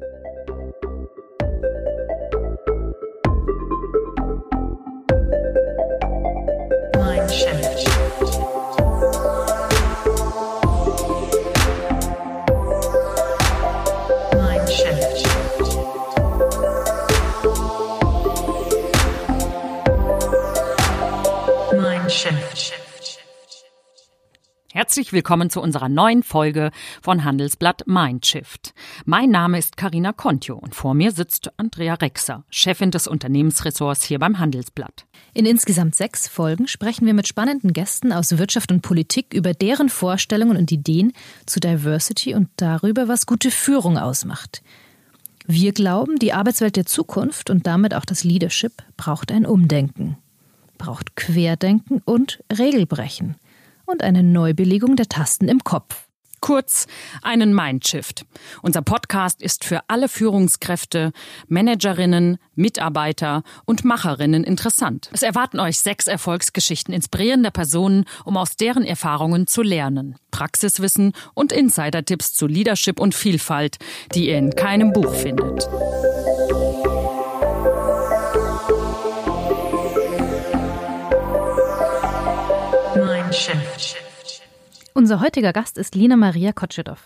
Thank you. Willkommen zu unserer neuen Folge von Handelsblatt Mindshift. Mein Name ist Karina Kontio und vor mir sitzt Andrea Rexer, Chefin des Unternehmensressorts hier beim Handelsblatt. In insgesamt sechs Folgen sprechen wir mit spannenden Gästen aus Wirtschaft und Politik über deren Vorstellungen und Ideen zu Diversity und darüber, was gute Führung ausmacht. Wir glauben, die Arbeitswelt der Zukunft und damit auch das Leadership braucht ein Umdenken, braucht Querdenken und Regelbrechen und eine Neubelegung der Tasten im Kopf. Kurz einen Mindshift. Unser Podcast ist für alle Führungskräfte, Managerinnen, Mitarbeiter und Macherinnen interessant. Es erwarten euch sechs Erfolgsgeschichten inspirierender Personen, um aus deren Erfahrungen zu lernen. Praxiswissen und Insider-Tipps zu Leadership und Vielfalt, die ihr in keinem Buch findet. Unser heutiger Gast ist Lina Maria Kotschedow.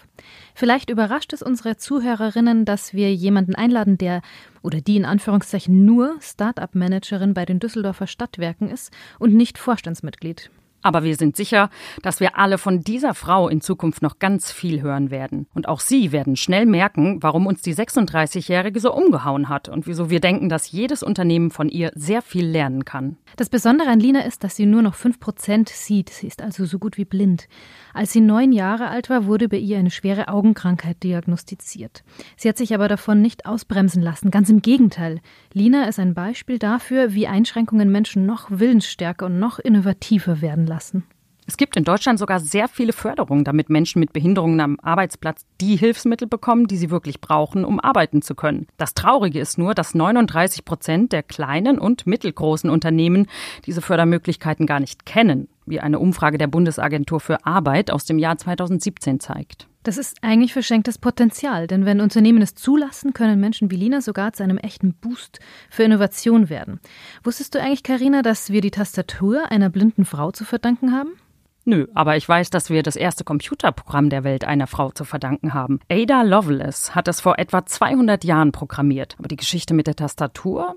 Vielleicht überrascht es unsere Zuhörerinnen, dass wir jemanden einladen, der oder die in Anführungszeichen nur Start-up-Managerin bei den Düsseldorfer Stadtwerken ist und nicht Vorstandsmitglied. Aber wir sind sicher, dass wir alle von dieser Frau in Zukunft noch ganz viel hören werden. Und auch Sie werden schnell merken, warum uns die 36-Jährige so umgehauen hat und wieso wir denken, dass jedes Unternehmen von ihr sehr viel lernen kann. Das Besondere an Lina ist, dass sie nur noch 5% sieht. Sie ist also so gut wie blind. Als sie neun Jahre alt war, wurde bei ihr eine schwere Augenkrankheit diagnostiziert. Sie hat sich aber davon nicht ausbremsen lassen. Ganz im Gegenteil. Lina ist ein Beispiel dafür, wie Einschränkungen Menschen noch willensstärker und noch innovativer werden lassen. Es gibt in Deutschland sogar sehr viele Förderungen, damit Menschen mit Behinderungen am Arbeitsplatz die Hilfsmittel bekommen, die sie wirklich brauchen, um arbeiten zu können. Das Traurige ist nur, dass 39 Prozent der kleinen und mittelgroßen Unternehmen diese Fördermöglichkeiten gar nicht kennen, wie eine Umfrage der Bundesagentur für Arbeit aus dem Jahr 2017 zeigt. Das ist eigentlich verschenktes Potenzial, denn wenn Unternehmen es zulassen, können Menschen wie Lina sogar zu einem echten Boost für Innovation werden. Wusstest du eigentlich, Karina, dass wir die Tastatur einer blinden Frau zu verdanken haben? Nö, aber ich weiß, dass wir das erste Computerprogramm der Welt einer Frau zu verdanken haben. Ada Lovelace hat es vor etwa 200 Jahren programmiert. Aber die Geschichte mit der Tastatur?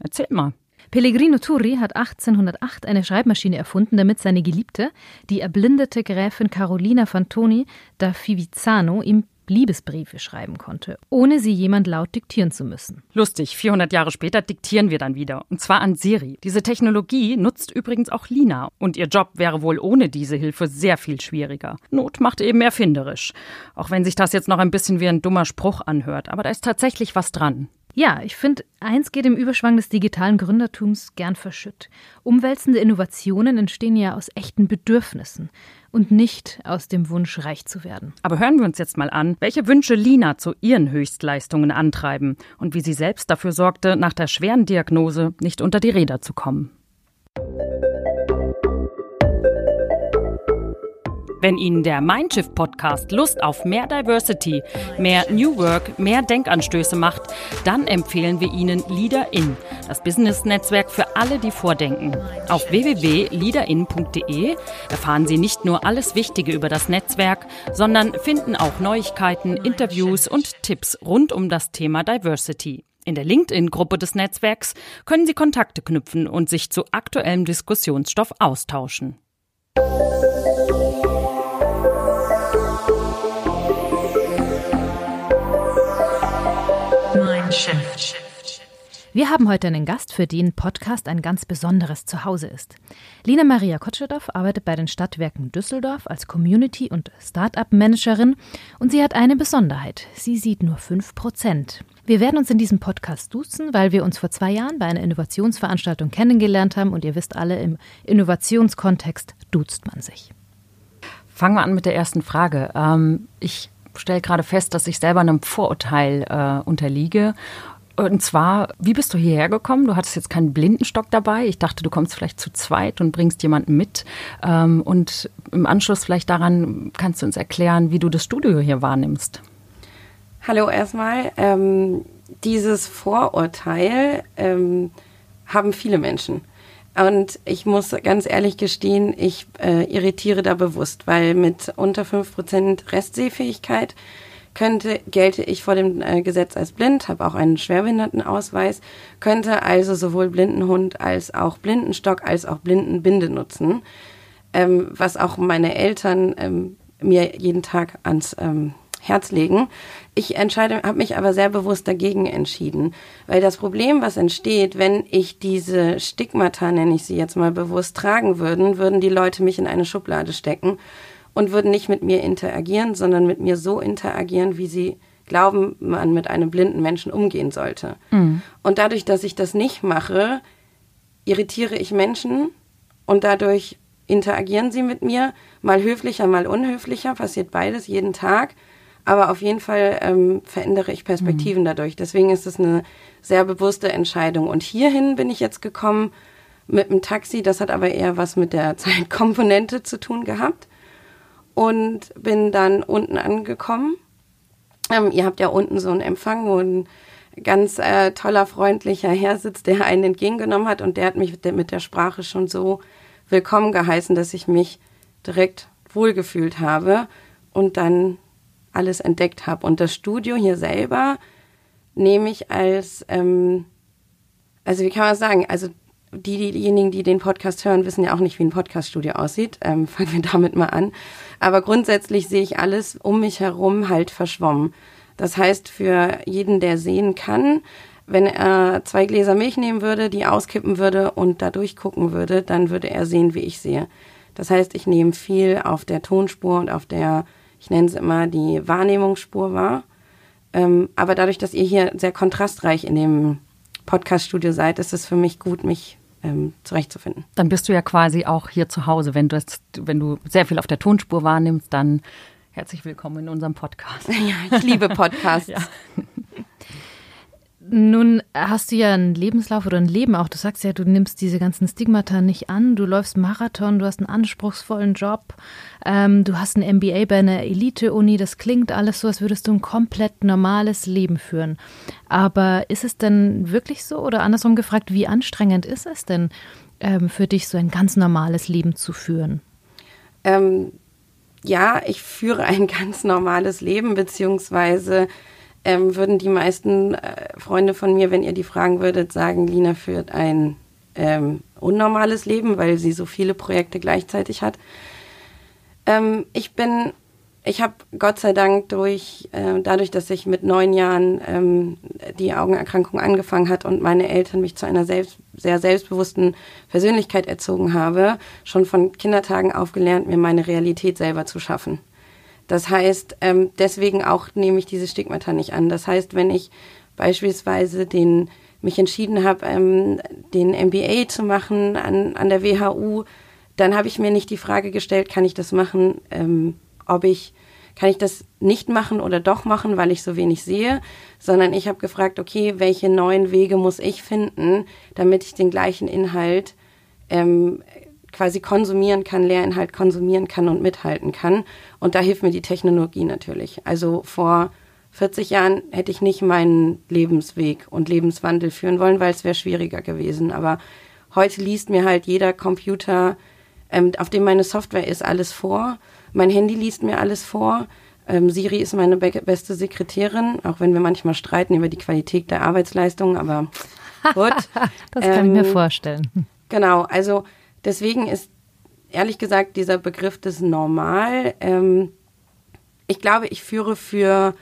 Erzähl mal. Pellegrino Turri hat 1808 eine Schreibmaschine erfunden, damit seine Geliebte, die erblindete Gräfin Carolina Fantoni da Fivizzano, ihm Liebesbriefe schreiben konnte, ohne sie jemand laut diktieren zu müssen. Lustig, 400 Jahre später diktieren wir dann wieder. Und zwar an Siri. Diese Technologie nutzt übrigens auch Lina. Und ihr Job wäre wohl ohne diese Hilfe sehr viel schwieriger. Not macht eben erfinderisch. Auch wenn sich das jetzt noch ein bisschen wie ein dummer Spruch anhört. Aber da ist tatsächlich was dran. Ja, ich finde, eins geht im Überschwang des digitalen Gründertums gern verschütt. Umwälzende Innovationen entstehen ja aus echten Bedürfnissen und nicht aus dem Wunsch, reich zu werden. Aber hören wir uns jetzt mal an, welche Wünsche Lina zu ihren Höchstleistungen antreiben und wie sie selbst dafür sorgte, nach der schweren Diagnose nicht unter die Räder zu kommen. Wenn Ihnen der Mindshift Podcast Lust auf mehr Diversity, mehr New Work, mehr Denkanstöße macht, dann empfehlen wir Ihnen Leader In, das Business-Netzwerk für alle, die vordenken. Auf www.leaderin.de erfahren Sie nicht nur alles Wichtige über das Netzwerk, sondern finden auch Neuigkeiten, Interviews und Tipps rund um das Thema Diversity. In der LinkedIn-Gruppe des Netzwerks können Sie Kontakte knüpfen und sich zu aktuellem Diskussionsstoff austauschen. Wir haben heute einen Gast, für den Podcast ein ganz besonderes Zuhause ist. Lina Maria Kotschedow arbeitet bei den Stadtwerken Düsseldorf als Community- und Start-up-Managerin und sie hat eine Besonderheit. Sie sieht nur 5 Prozent. Wir werden uns in diesem Podcast duzen, weil wir uns vor zwei Jahren bei einer Innovationsveranstaltung kennengelernt haben und ihr wisst alle, im Innovationskontext duzt man sich. Fangen wir an mit der ersten Frage. Ähm, ich stelle gerade fest, dass ich selber einem Vorurteil äh, unterliege. Und zwar, wie bist du hierher gekommen? Du hattest jetzt keinen Blindenstock dabei. Ich dachte, du kommst vielleicht zu zweit und bringst jemanden mit. Ähm, und im Anschluss vielleicht daran kannst du uns erklären, wie du das Studio hier wahrnimmst. Hallo erstmal. Ähm, dieses Vorurteil ähm, haben viele Menschen. Und ich muss ganz ehrlich gestehen, ich äh, irritiere da bewusst, weil mit unter 5% Restsehfähigkeit könnte, gelte ich vor dem äh, Gesetz als blind, habe auch einen Schwerbehindertenausweis, könnte also sowohl Blindenhund als auch Blindenstock als auch Blindenbinde nutzen, ähm, was auch meine Eltern ähm, mir jeden Tag ans ähm, Herz legen. Ich entscheide, habe mich aber sehr bewusst dagegen entschieden, weil das Problem, was entsteht, wenn ich diese Stigmata, nenne ich sie jetzt mal bewusst, tragen würden, würden die Leute mich in eine Schublade stecken und würden nicht mit mir interagieren, sondern mit mir so interagieren, wie sie glauben, man mit einem blinden Menschen umgehen sollte. Mhm. Und dadurch, dass ich das nicht mache, irritiere ich Menschen und dadurch interagieren sie mit mir, mal höflicher, mal unhöflicher, passiert beides jeden Tag. Aber auf jeden Fall ähm, verändere ich Perspektiven mhm. dadurch. Deswegen ist es eine sehr bewusste Entscheidung. Und hierhin bin ich jetzt gekommen mit dem Taxi. Das hat aber eher was mit der Zeitkomponente zu tun gehabt. Und bin dann unten angekommen. Ähm, ihr habt ja unten so einen Empfang, wo ein ganz äh, toller, freundlicher Herr sitzt, der einen entgegengenommen hat. Und der hat mich mit der Sprache schon so willkommen geheißen, dass ich mich direkt wohlgefühlt habe. Und dann alles entdeckt habe. Und das Studio hier selber nehme ich als, ähm, also wie kann man sagen, also die, diejenigen, die den Podcast hören, wissen ja auch nicht, wie ein Podcaststudio aussieht. Ähm, fangen wir damit mal an. Aber grundsätzlich sehe ich alles um mich herum halt verschwommen. Das heißt, für jeden, der sehen kann, wenn er zwei Gläser Milch nehmen würde, die auskippen würde und da durchgucken würde, dann würde er sehen, wie ich sehe. Das heißt, ich nehme viel auf der Tonspur und auf der ich nenne es immer die Wahrnehmungsspur wahr. Ähm, aber dadurch, dass ihr hier sehr kontrastreich in dem Podcaststudio seid, ist es für mich gut, mich ähm, zurechtzufinden. Dann bist du ja quasi auch hier zu Hause. Wenn du, das, wenn du sehr viel auf der Tonspur wahrnimmst, dann herzlich willkommen in unserem Podcast. Ja, ich liebe Podcasts. ja. Nun hast du ja einen Lebenslauf oder ein Leben auch. Du sagst ja, du nimmst diese ganzen Stigmata nicht an. Du läufst Marathon, du hast einen anspruchsvollen Job, ähm, du hast ein MBA bei einer Elite-Uni. Das klingt alles so, als würdest du ein komplett normales Leben führen. Aber ist es denn wirklich so? Oder andersrum gefragt, wie anstrengend ist es denn ähm, für dich, so ein ganz normales Leben zu führen? Ähm, ja, ich führe ein ganz normales Leben, beziehungsweise ähm, würden die meisten äh, Freunde von mir, wenn ihr die fragen würdet, sagen, Lina führt ein ähm, unnormales Leben, weil sie so viele Projekte gleichzeitig hat. Ähm, ich bin, ich habe Gott sei Dank durch, äh, dadurch, dass ich mit neun Jahren ähm, die Augenerkrankung angefangen hat und meine Eltern mich zu einer selbst, sehr selbstbewussten Persönlichkeit erzogen habe, schon von Kindertagen aufgelernt, mir meine Realität selber zu schaffen. Das heißt, ähm, deswegen auch nehme ich diese Stigmata nicht an. Das heißt, wenn ich beispielsweise den mich entschieden habe, ähm, den MBA zu machen an, an der WHU, dann habe ich mir nicht die Frage gestellt, kann ich das machen, ähm, ob ich, kann ich das nicht machen oder doch machen, weil ich so wenig sehe, sondern ich habe gefragt, okay, welche neuen Wege muss ich finden, damit ich den gleichen Inhalt ähm, quasi konsumieren kann, Lehrinhalt konsumieren kann und mithalten kann. Und da hilft mir die Technologie natürlich. Also vor 40 Jahren hätte ich nicht meinen Lebensweg und Lebenswandel führen wollen, weil es wäre schwieriger gewesen. Aber heute liest mir halt jeder Computer, ähm, auf dem meine Software ist, alles vor. Mein Handy liest mir alles vor. Ähm, Siri ist meine be beste Sekretärin, auch wenn wir manchmal streiten über die Qualität der Arbeitsleistung, aber gut. das kann ähm, ich mir ähm, vorstellen. Genau, also Deswegen ist ehrlich gesagt dieser Begriff des Normal, ähm, ich glaube, ich führe für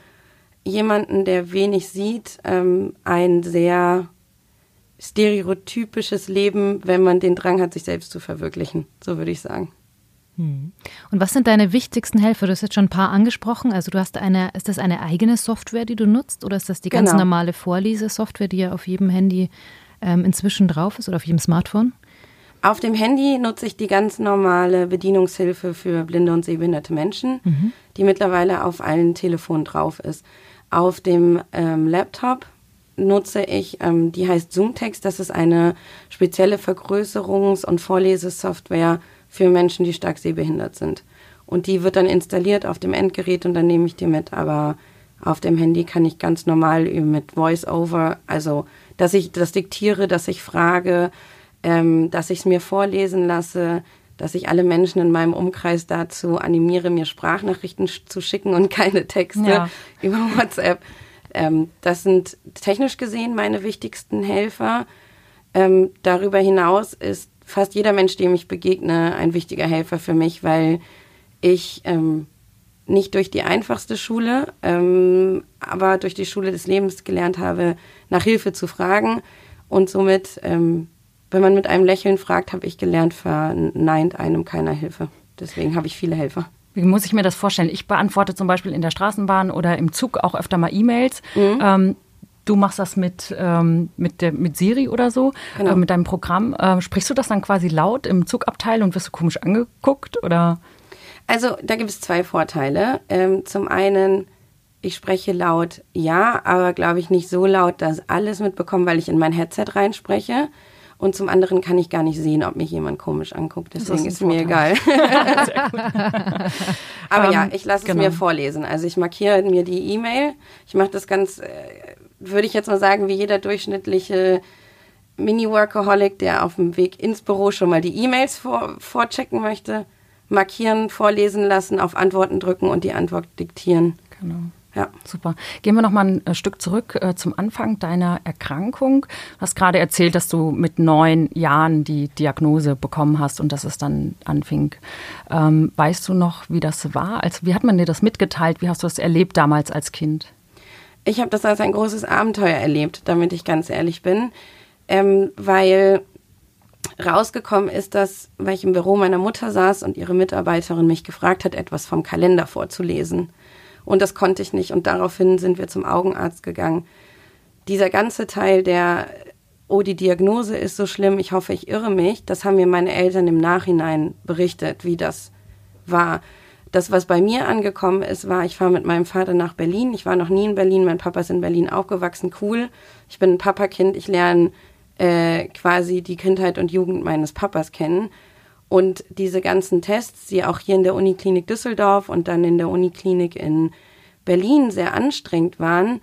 jemanden, der wenig sieht, ähm, ein sehr stereotypisches Leben, wenn man den Drang hat, sich selbst zu verwirklichen. So würde ich sagen. Hm. Und was sind deine wichtigsten Helfer? Du hast jetzt schon ein paar angesprochen. Also du hast eine, ist das eine eigene Software, die du nutzt, oder ist das die ganz genau. normale Vorlesesoftware, die ja auf jedem Handy ähm, inzwischen drauf ist oder auf jedem Smartphone? Auf dem Handy nutze ich die ganz normale Bedienungshilfe für blinde und sehbehinderte Menschen, mhm. die mittlerweile auf allen Telefonen drauf ist. Auf dem ähm, Laptop nutze ich, ähm, die heißt Zoomtext. Das ist eine spezielle Vergrößerungs- und Vorlesesoftware für Menschen, die stark sehbehindert sind. Und die wird dann installiert auf dem Endgerät und dann nehme ich die mit. Aber Auf dem Handy kann ich ganz normal mit Voice-Over, also dass ich das diktiere, dass ich frage, ähm, dass ich es mir vorlesen lasse, dass ich alle Menschen in meinem Umkreis dazu animiere, mir Sprachnachrichten zu schicken und keine Texte ja. über WhatsApp. Ähm, das sind technisch gesehen meine wichtigsten Helfer. Ähm, darüber hinaus ist fast jeder Mensch, dem ich begegne, ein wichtiger Helfer für mich, weil ich ähm, nicht durch die einfachste Schule, ähm, aber durch die Schule des Lebens gelernt habe, nach Hilfe zu fragen. Und somit, ähm, wenn man mit einem Lächeln fragt, habe ich gelernt, verneint einem keiner Hilfe. Deswegen habe ich viele Helfer. Wie muss ich mir das vorstellen? Ich beantworte zum Beispiel in der Straßenbahn oder im Zug auch öfter mal E-Mails. Mhm. Ähm, du machst das mit, ähm, mit, der, mit Siri oder so, genau. äh, mit deinem Programm. Äh, sprichst du das dann quasi laut im Zugabteil und wirst du komisch angeguckt? Oder? Also da gibt es zwei Vorteile. Ähm, zum einen, ich spreche laut, ja, aber glaube ich nicht so laut, dass alles mitbekommen, weil ich in mein Headset reinspreche. Und zum anderen kann ich gar nicht sehen, ob mich jemand komisch anguckt. Deswegen ist, ist mir egal. aber um, ja, ähm, ich lasse genau. es mir vorlesen. Also ich markiere mir die E-Mail. Ich mache das ganz, äh, würde ich jetzt mal sagen, wie jeder durchschnittliche Mini-Workaholic, der auf dem Weg ins Büro schon mal die E-Mails vor, vorchecken möchte markieren, vorlesen lassen, auf Antworten drücken und die Antwort diktieren. Genau. Ja. Super. Gehen wir noch mal ein äh, Stück zurück äh, zum Anfang deiner Erkrankung. Du hast gerade erzählt, dass du mit neun Jahren die Diagnose bekommen hast und dass es dann anfing. Ähm, weißt du noch, wie das war? Also, wie hat man dir das mitgeteilt? Wie hast du das erlebt damals als Kind? Ich habe das als ein großes Abenteuer erlebt, damit ich ganz ehrlich bin, ähm, weil rausgekommen ist, dass, weil ich im Büro meiner Mutter saß und ihre Mitarbeiterin mich gefragt hat, etwas vom Kalender vorzulesen. Und das konnte ich nicht. Und daraufhin sind wir zum Augenarzt gegangen. Dieser ganze Teil der, oh, die Diagnose ist so schlimm, ich hoffe, ich irre mich, das haben mir meine Eltern im Nachhinein berichtet, wie das war. Das, was bei mir angekommen ist, war, ich fahre mit meinem Vater nach Berlin. Ich war noch nie in Berlin, mein Papa ist in Berlin aufgewachsen, cool. Ich bin ein Papakind, ich lerne äh, quasi die Kindheit und Jugend meines Papas kennen. Und diese ganzen Tests, die auch hier in der Uniklinik Düsseldorf und dann in der Uniklinik in Berlin sehr anstrengend waren,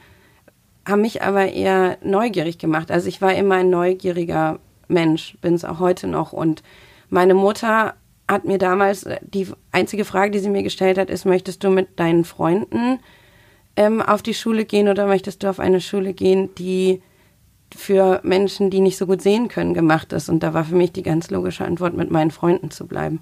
haben mich aber eher neugierig gemacht. Also ich war immer ein neugieriger Mensch, bin es auch heute noch. Und meine Mutter hat mir damals, die einzige Frage, die sie mir gestellt hat, ist, möchtest du mit deinen Freunden ähm, auf die Schule gehen oder möchtest du auf eine Schule gehen, die für Menschen, die nicht so gut sehen können, gemacht ist. Und da war für mich die ganz logische Antwort, mit meinen Freunden zu bleiben.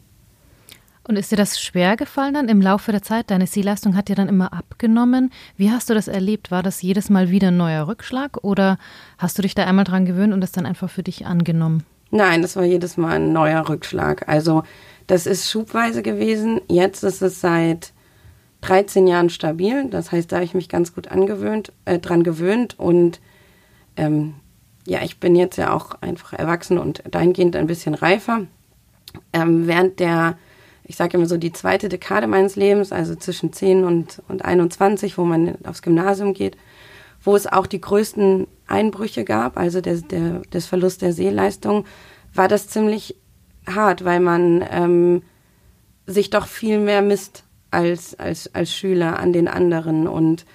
Und ist dir das schwer gefallen dann im Laufe der Zeit? Deine Sehleistung hat dir dann immer abgenommen. Wie hast du das erlebt? War das jedes Mal wieder ein neuer Rückschlag oder hast du dich da einmal dran gewöhnt und das dann einfach für dich angenommen? Nein, das war jedes Mal ein neuer Rückschlag. Also das ist schubweise gewesen. Jetzt ist es seit 13 Jahren stabil. Das heißt, da habe ich mich ganz gut angewöhnt, äh, dran gewöhnt und ähm, ja, ich bin jetzt ja auch einfach erwachsen und dahingehend ein bisschen reifer. Ähm, während der, ich sage immer so, die zweite Dekade meines Lebens, also zwischen 10 und, und 21, wo man aufs Gymnasium geht, wo es auch die größten Einbrüche gab, also der, der, des Verlust der Sehleistung, war das ziemlich hart, weil man ähm, sich doch viel mehr misst als, als, als Schüler an den anderen. Und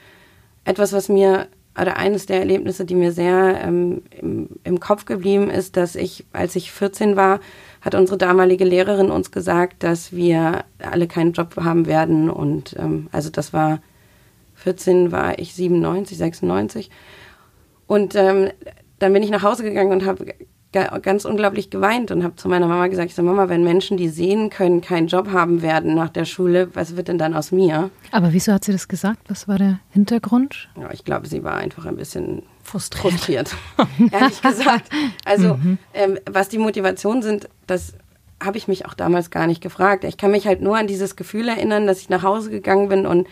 etwas, was mir oder eines der Erlebnisse, die mir sehr ähm, im, im, Kopf geblieben ist, dass ich, als ich 14 war, hat unsere damalige Lehrerin uns gesagt, dass wir alle keinen Job haben werden. Und ähm, also das war 14 war ich 97, 96. Und ähm, dann bin ich nach Hause gegangen und habe ganz unglaublich geweint und habe zu meiner Mama gesagt, ich so, Mama, wenn Menschen, die sehen können, keinen Job haben werden nach der Schule, was wird denn dann aus mir? Aber wieso hat sie das gesagt? Was war der Hintergrund? Ja, ich glaube, sie war einfach ein bisschen frustriert, frustriert ehrlich gesagt. Also mhm. ähm, was die Motivationen sind, das habe ich mich auch damals gar nicht gefragt. Ich kann mich halt nur an dieses Gefühl erinnern, dass ich nach Hause gegangen bin und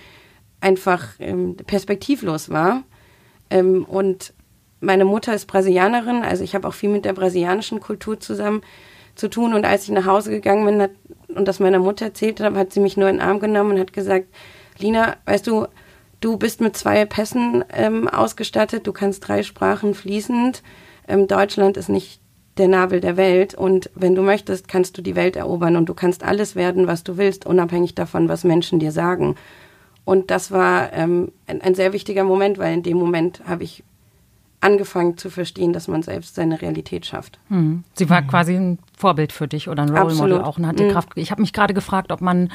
einfach ähm, perspektivlos war. Ähm, und meine Mutter ist Brasilianerin, also ich habe auch viel mit der brasilianischen Kultur zusammen zu tun. Und als ich nach Hause gegangen bin hat, und das meiner Mutter erzählt habe, hat sie mich nur in den Arm genommen und hat gesagt, Lina, weißt du, du bist mit zwei Pässen ähm, ausgestattet, du kannst drei Sprachen fließend. Ähm, Deutschland ist nicht der Nabel der Welt und wenn du möchtest, kannst du die Welt erobern und du kannst alles werden, was du willst, unabhängig davon, was Menschen dir sagen. Und das war ähm, ein, ein sehr wichtiger Moment, weil in dem Moment habe ich angefangen zu verstehen, dass man selbst seine Realität schafft. Hm. Sie war mhm. quasi ein Vorbild für dich oder ein Role Absolut. Model auch und hat die mhm. Kraft. Ich habe mich gerade gefragt, ob man,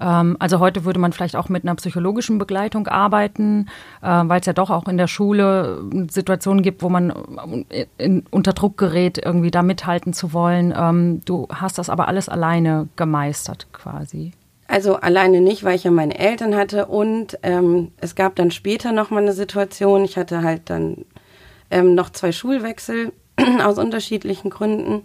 ähm, also heute würde man vielleicht auch mit einer psychologischen Begleitung arbeiten, äh, weil es ja doch auch in der Schule äh, Situationen gibt, wo man äh, in, unter Druck gerät, irgendwie da mithalten zu wollen. Ähm, du hast das aber alles alleine gemeistert quasi. Also alleine nicht, weil ich ja meine Eltern hatte und ähm, es gab dann später nochmal eine Situation. Ich hatte halt dann ähm, noch zwei Schulwechsel aus unterschiedlichen Gründen.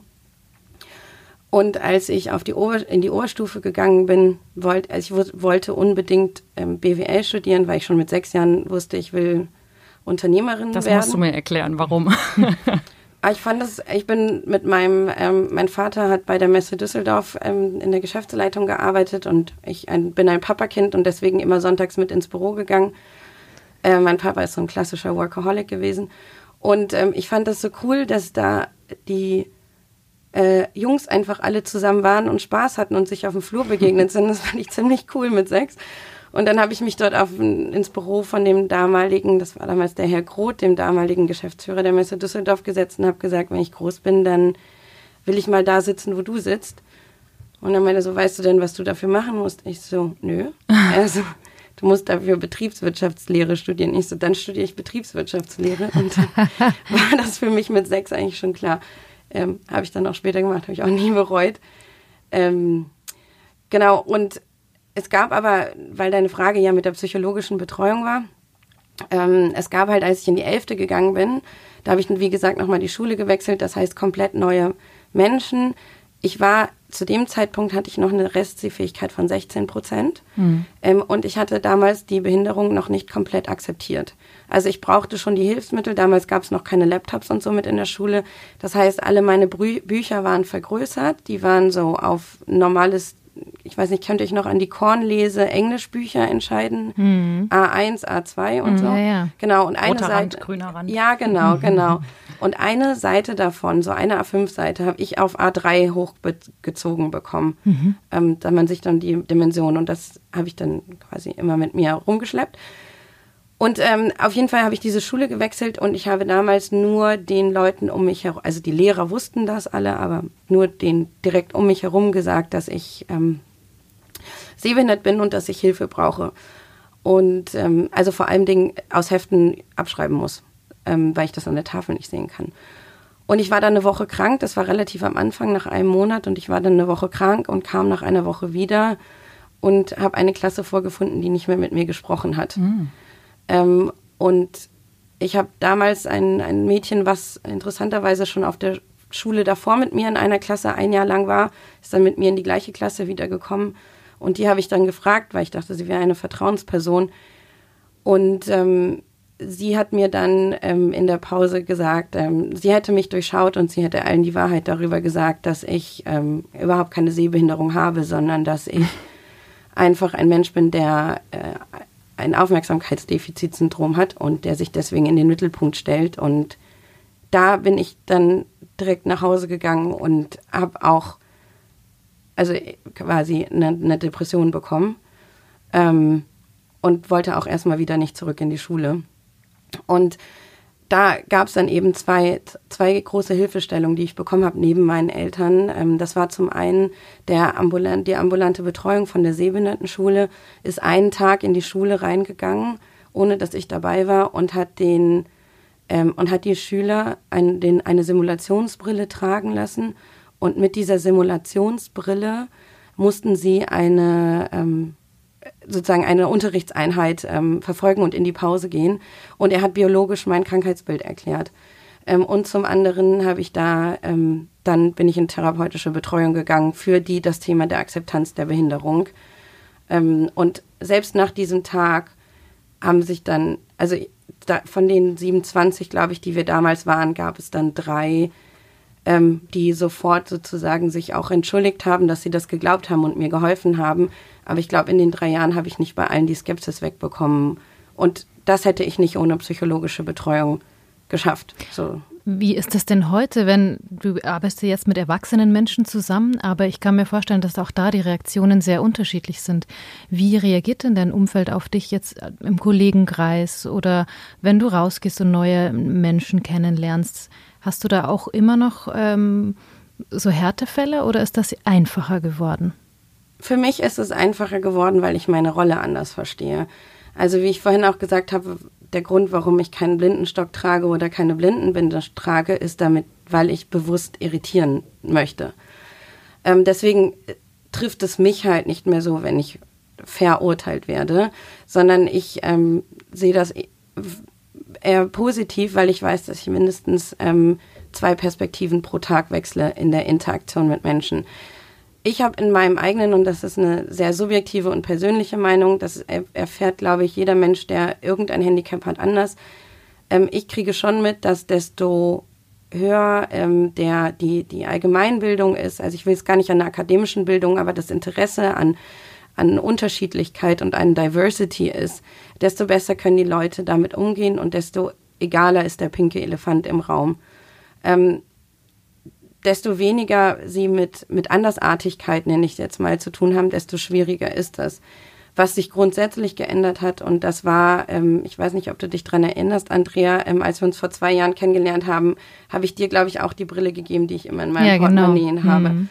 Und als ich auf die Ober in die Oberstufe gegangen bin, wollte also ich wollte unbedingt ähm, BWL studieren, weil ich schon mit sechs Jahren wusste, ich will Unternehmerin das werden. Das musst du mir erklären, warum. Ah, ich fand das, ich bin mit meinem, ähm, mein Vater hat bei der Messe Düsseldorf ähm, in der Geschäftsleitung gearbeitet und ich ein, bin ein Papakind und deswegen immer sonntags mit ins Büro gegangen. Äh, mein Papa ist so ein klassischer Workaholic gewesen und ähm, ich fand das so cool, dass da die äh, Jungs einfach alle zusammen waren und Spaß hatten und sich auf dem Flur begegnet sind. Das fand ich ziemlich cool mit sechs. Und dann habe ich mich dort auf, ins Büro von dem damaligen, das war damals der Herr Groth, dem damaligen Geschäftsführer der Messe Düsseldorf gesetzt und habe gesagt, wenn ich groß bin, dann will ich mal da sitzen, wo du sitzt. Und dann meinte er so, weißt du denn, was du dafür machen musst? Ich so, nö. Also, du musst dafür Betriebswirtschaftslehre studieren. Ich so, dann studiere ich Betriebswirtschaftslehre. Und war das für mich mit sechs eigentlich schon klar. Ähm, habe ich dann auch später gemacht, habe ich auch nie bereut. Ähm, genau, und es gab aber, weil deine Frage ja mit der psychologischen Betreuung war, ähm, es gab halt, als ich in die Elfte gegangen bin, da habe ich, wie gesagt, nochmal die Schule gewechselt, das heißt komplett neue Menschen. Ich war zu dem Zeitpunkt hatte ich noch eine Restsehfähigkeit von 16 Prozent. Mhm. Ähm, und ich hatte damals die Behinderung noch nicht komplett akzeptiert. Also ich brauchte schon die Hilfsmittel. Damals gab es noch keine Laptops und so mit in der Schule. Das heißt, alle meine Brü Bücher waren vergrößert. Die waren so auf normales ich weiß nicht, könnt ihr euch noch an die Kornlese Englischbücher entscheiden? Mhm. A1, A2 und mhm, so. Ja, ja. Genau. Und eine Roter Seite. Rand, grüner Rand. Ja, genau, genau. Und eine Seite davon, so eine A5-Seite, habe ich auf A3 hochgezogen bekommen. Mhm. Ähm, da man sich dann die Dimension und das habe ich dann quasi immer mit mir rumgeschleppt. Und ähm, auf jeden Fall habe ich diese Schule gewechselt und ich habe damals nur den Leuten um mich herum, also die Lehrer wussten das alle, aber nur den direkt um mich herum gesagt, dass ich ähm, sehbehindert bin und dass ich Hilfe brauche. Und ähm, also vor allem Dingen aus Heften abschreiben muss, ähm, weil ich das an der Tafel nicht sehen kann. Und ich war dann eine Woche krank, das war relativ am Anfang, nach einem Monat, und ich war dann eine Woche krank und kam nach einer Woche wieder und habe eine Klasse vorgefunden, die nicht mehr mit mir gesprochen hat. Mhm. Ähm, und ich habe damals ein, ein Mädchen, was interessanterweise schon auf der Schule davor mit mir in einer Klasse ein Jahr lang war, ist dann mit mir in die gleiche Klasse wiedergekommen. Und die habe ich dann gefragt, weil ich dachte, sie wäre eine Vertrauensperson. Und ähm, sie hat mir dann ähm, in der Pause gesagt, ähm, sie hätte mich durchschaut und sie hätte allen die Wahrheit darüber gesagt, dass ich ähm, überhaupt keine Sehbehinderung habe, sondern dass ich einfach ein Mensch bin, der äh, ein Aufmerksamkeitsdefizitsyndrom hat und der sich deswegen in den Mittelpunkt stellt. Und da bin ich dann direkt nach Hause gegangen und habe auch also quasi eine, eine Depression bekommen ähm, und wollte auch erstmal wieder nicht zurück in die Schule. Und da gab es dann eben zwei, zwei große Hilfestellungen, die ich bekommen habe neben meinen Eltern. Ähm, das war zum einen der ambulant, die ambulante Betreuung von der Sehbehindertenschule, ist einen Tag in die Schule reingegangen, ohne dass ich dabei war und hat den ähm, und hat die Schüler ein, den, eine Simulationsbrille tragen lassen und mit dieser Simulationsbrille mussten sie eine ähm, sozusagen eine Unterrichtseinheit ähm, verfolgen und in die Pause gehen. Und er hat biologisch mein Krankheitsbild erklärt. Ähm, und zum anderen habe ich da, ähm, dann bin ich in therapeutische Betreuung gegangen für die das Thema der Akzeptanz der Behinderung. Ähm, und selbst nach diesem Tag haben sich dann, also da, von den 27, glaube ich, die wir damals waren, gab es dann drei, ähm, die sofort sozusagen sich auch entschuldigt haben, dass sie das geglaubt haben und mir geholfen haben. Aber ich glaube, in den drei Jahren habe ich nicht bei allen die Skepsis wegbekommen. Und das hätte ich nicht ohne psychologische Betreuung geschafft. So. Wie ist das denn heute, wenn du arbeitest jetzt mit erwachsenen Menschen zusammen, aber ich kann mir vorstellen, dass auch da die Reaktionen sehr unterschiedlich sind. Wie reagiert denn dein Umfeld auf dich jetzt im Kollegenkreis oder wenn du rausgehst und neue Menschen kennenlernst? Hast du da auch immer noch ähm, so Härtefälle oder ist das einfacher geworden? Für mich ist es einfacher geworden, weil ich meine Rolle anders verstehe. Also wie ich vorhin auch gesagt habe, der Grund, warum ich keinen Blindenstock trage oder keine Blindenbinde trage, ist damit, weil ich bewusst irritieren möchte. Ähm, deswegen trifft es mich halt nicht mehr so, wenn ich verurteilt werde, sondern ich ähm, sehe das eher positiv, weil ich weiß, dass ich mindestens ähm, zwei Perspektiven pro Tag wechsle in der Interaktion mit Menschen. Ich habe in meinem eigenen, und das ist eine sehr subjektive und persönliche Meinung, das erfährt, glaube ich, jeder Mensch, der irgendein Handicap hat, anders. Ähm, ich kriege schon mit, dass desto höher ähm, der, die, die Allgemeinbildung ist, also ich will es gar nicht an der akademischen Bildung, aber das Interesse an, an Unterschiedlichkeit und an Diversity ist, desto besser können die Leute damit umgehen und desto egaler ist der pinke Elefant im Raum. Ähm, desto weniger sie mit, mit Andersartigkeit, nenne ich jetzt mal, zu tun haben, desto schwieriger ist das. Was sich grundsätzlich geändert hat, und das war, ähm, ich weiß nicht, ob du dich dran erinnerst, Andrea, ähm, als wir uns vor zwei Jahren kennengelernt haben, habe ich dir, glaube ich, auch die Brille gegeben, die ich immer in meinem ja, genau. Portemonnaie habe. Mhm.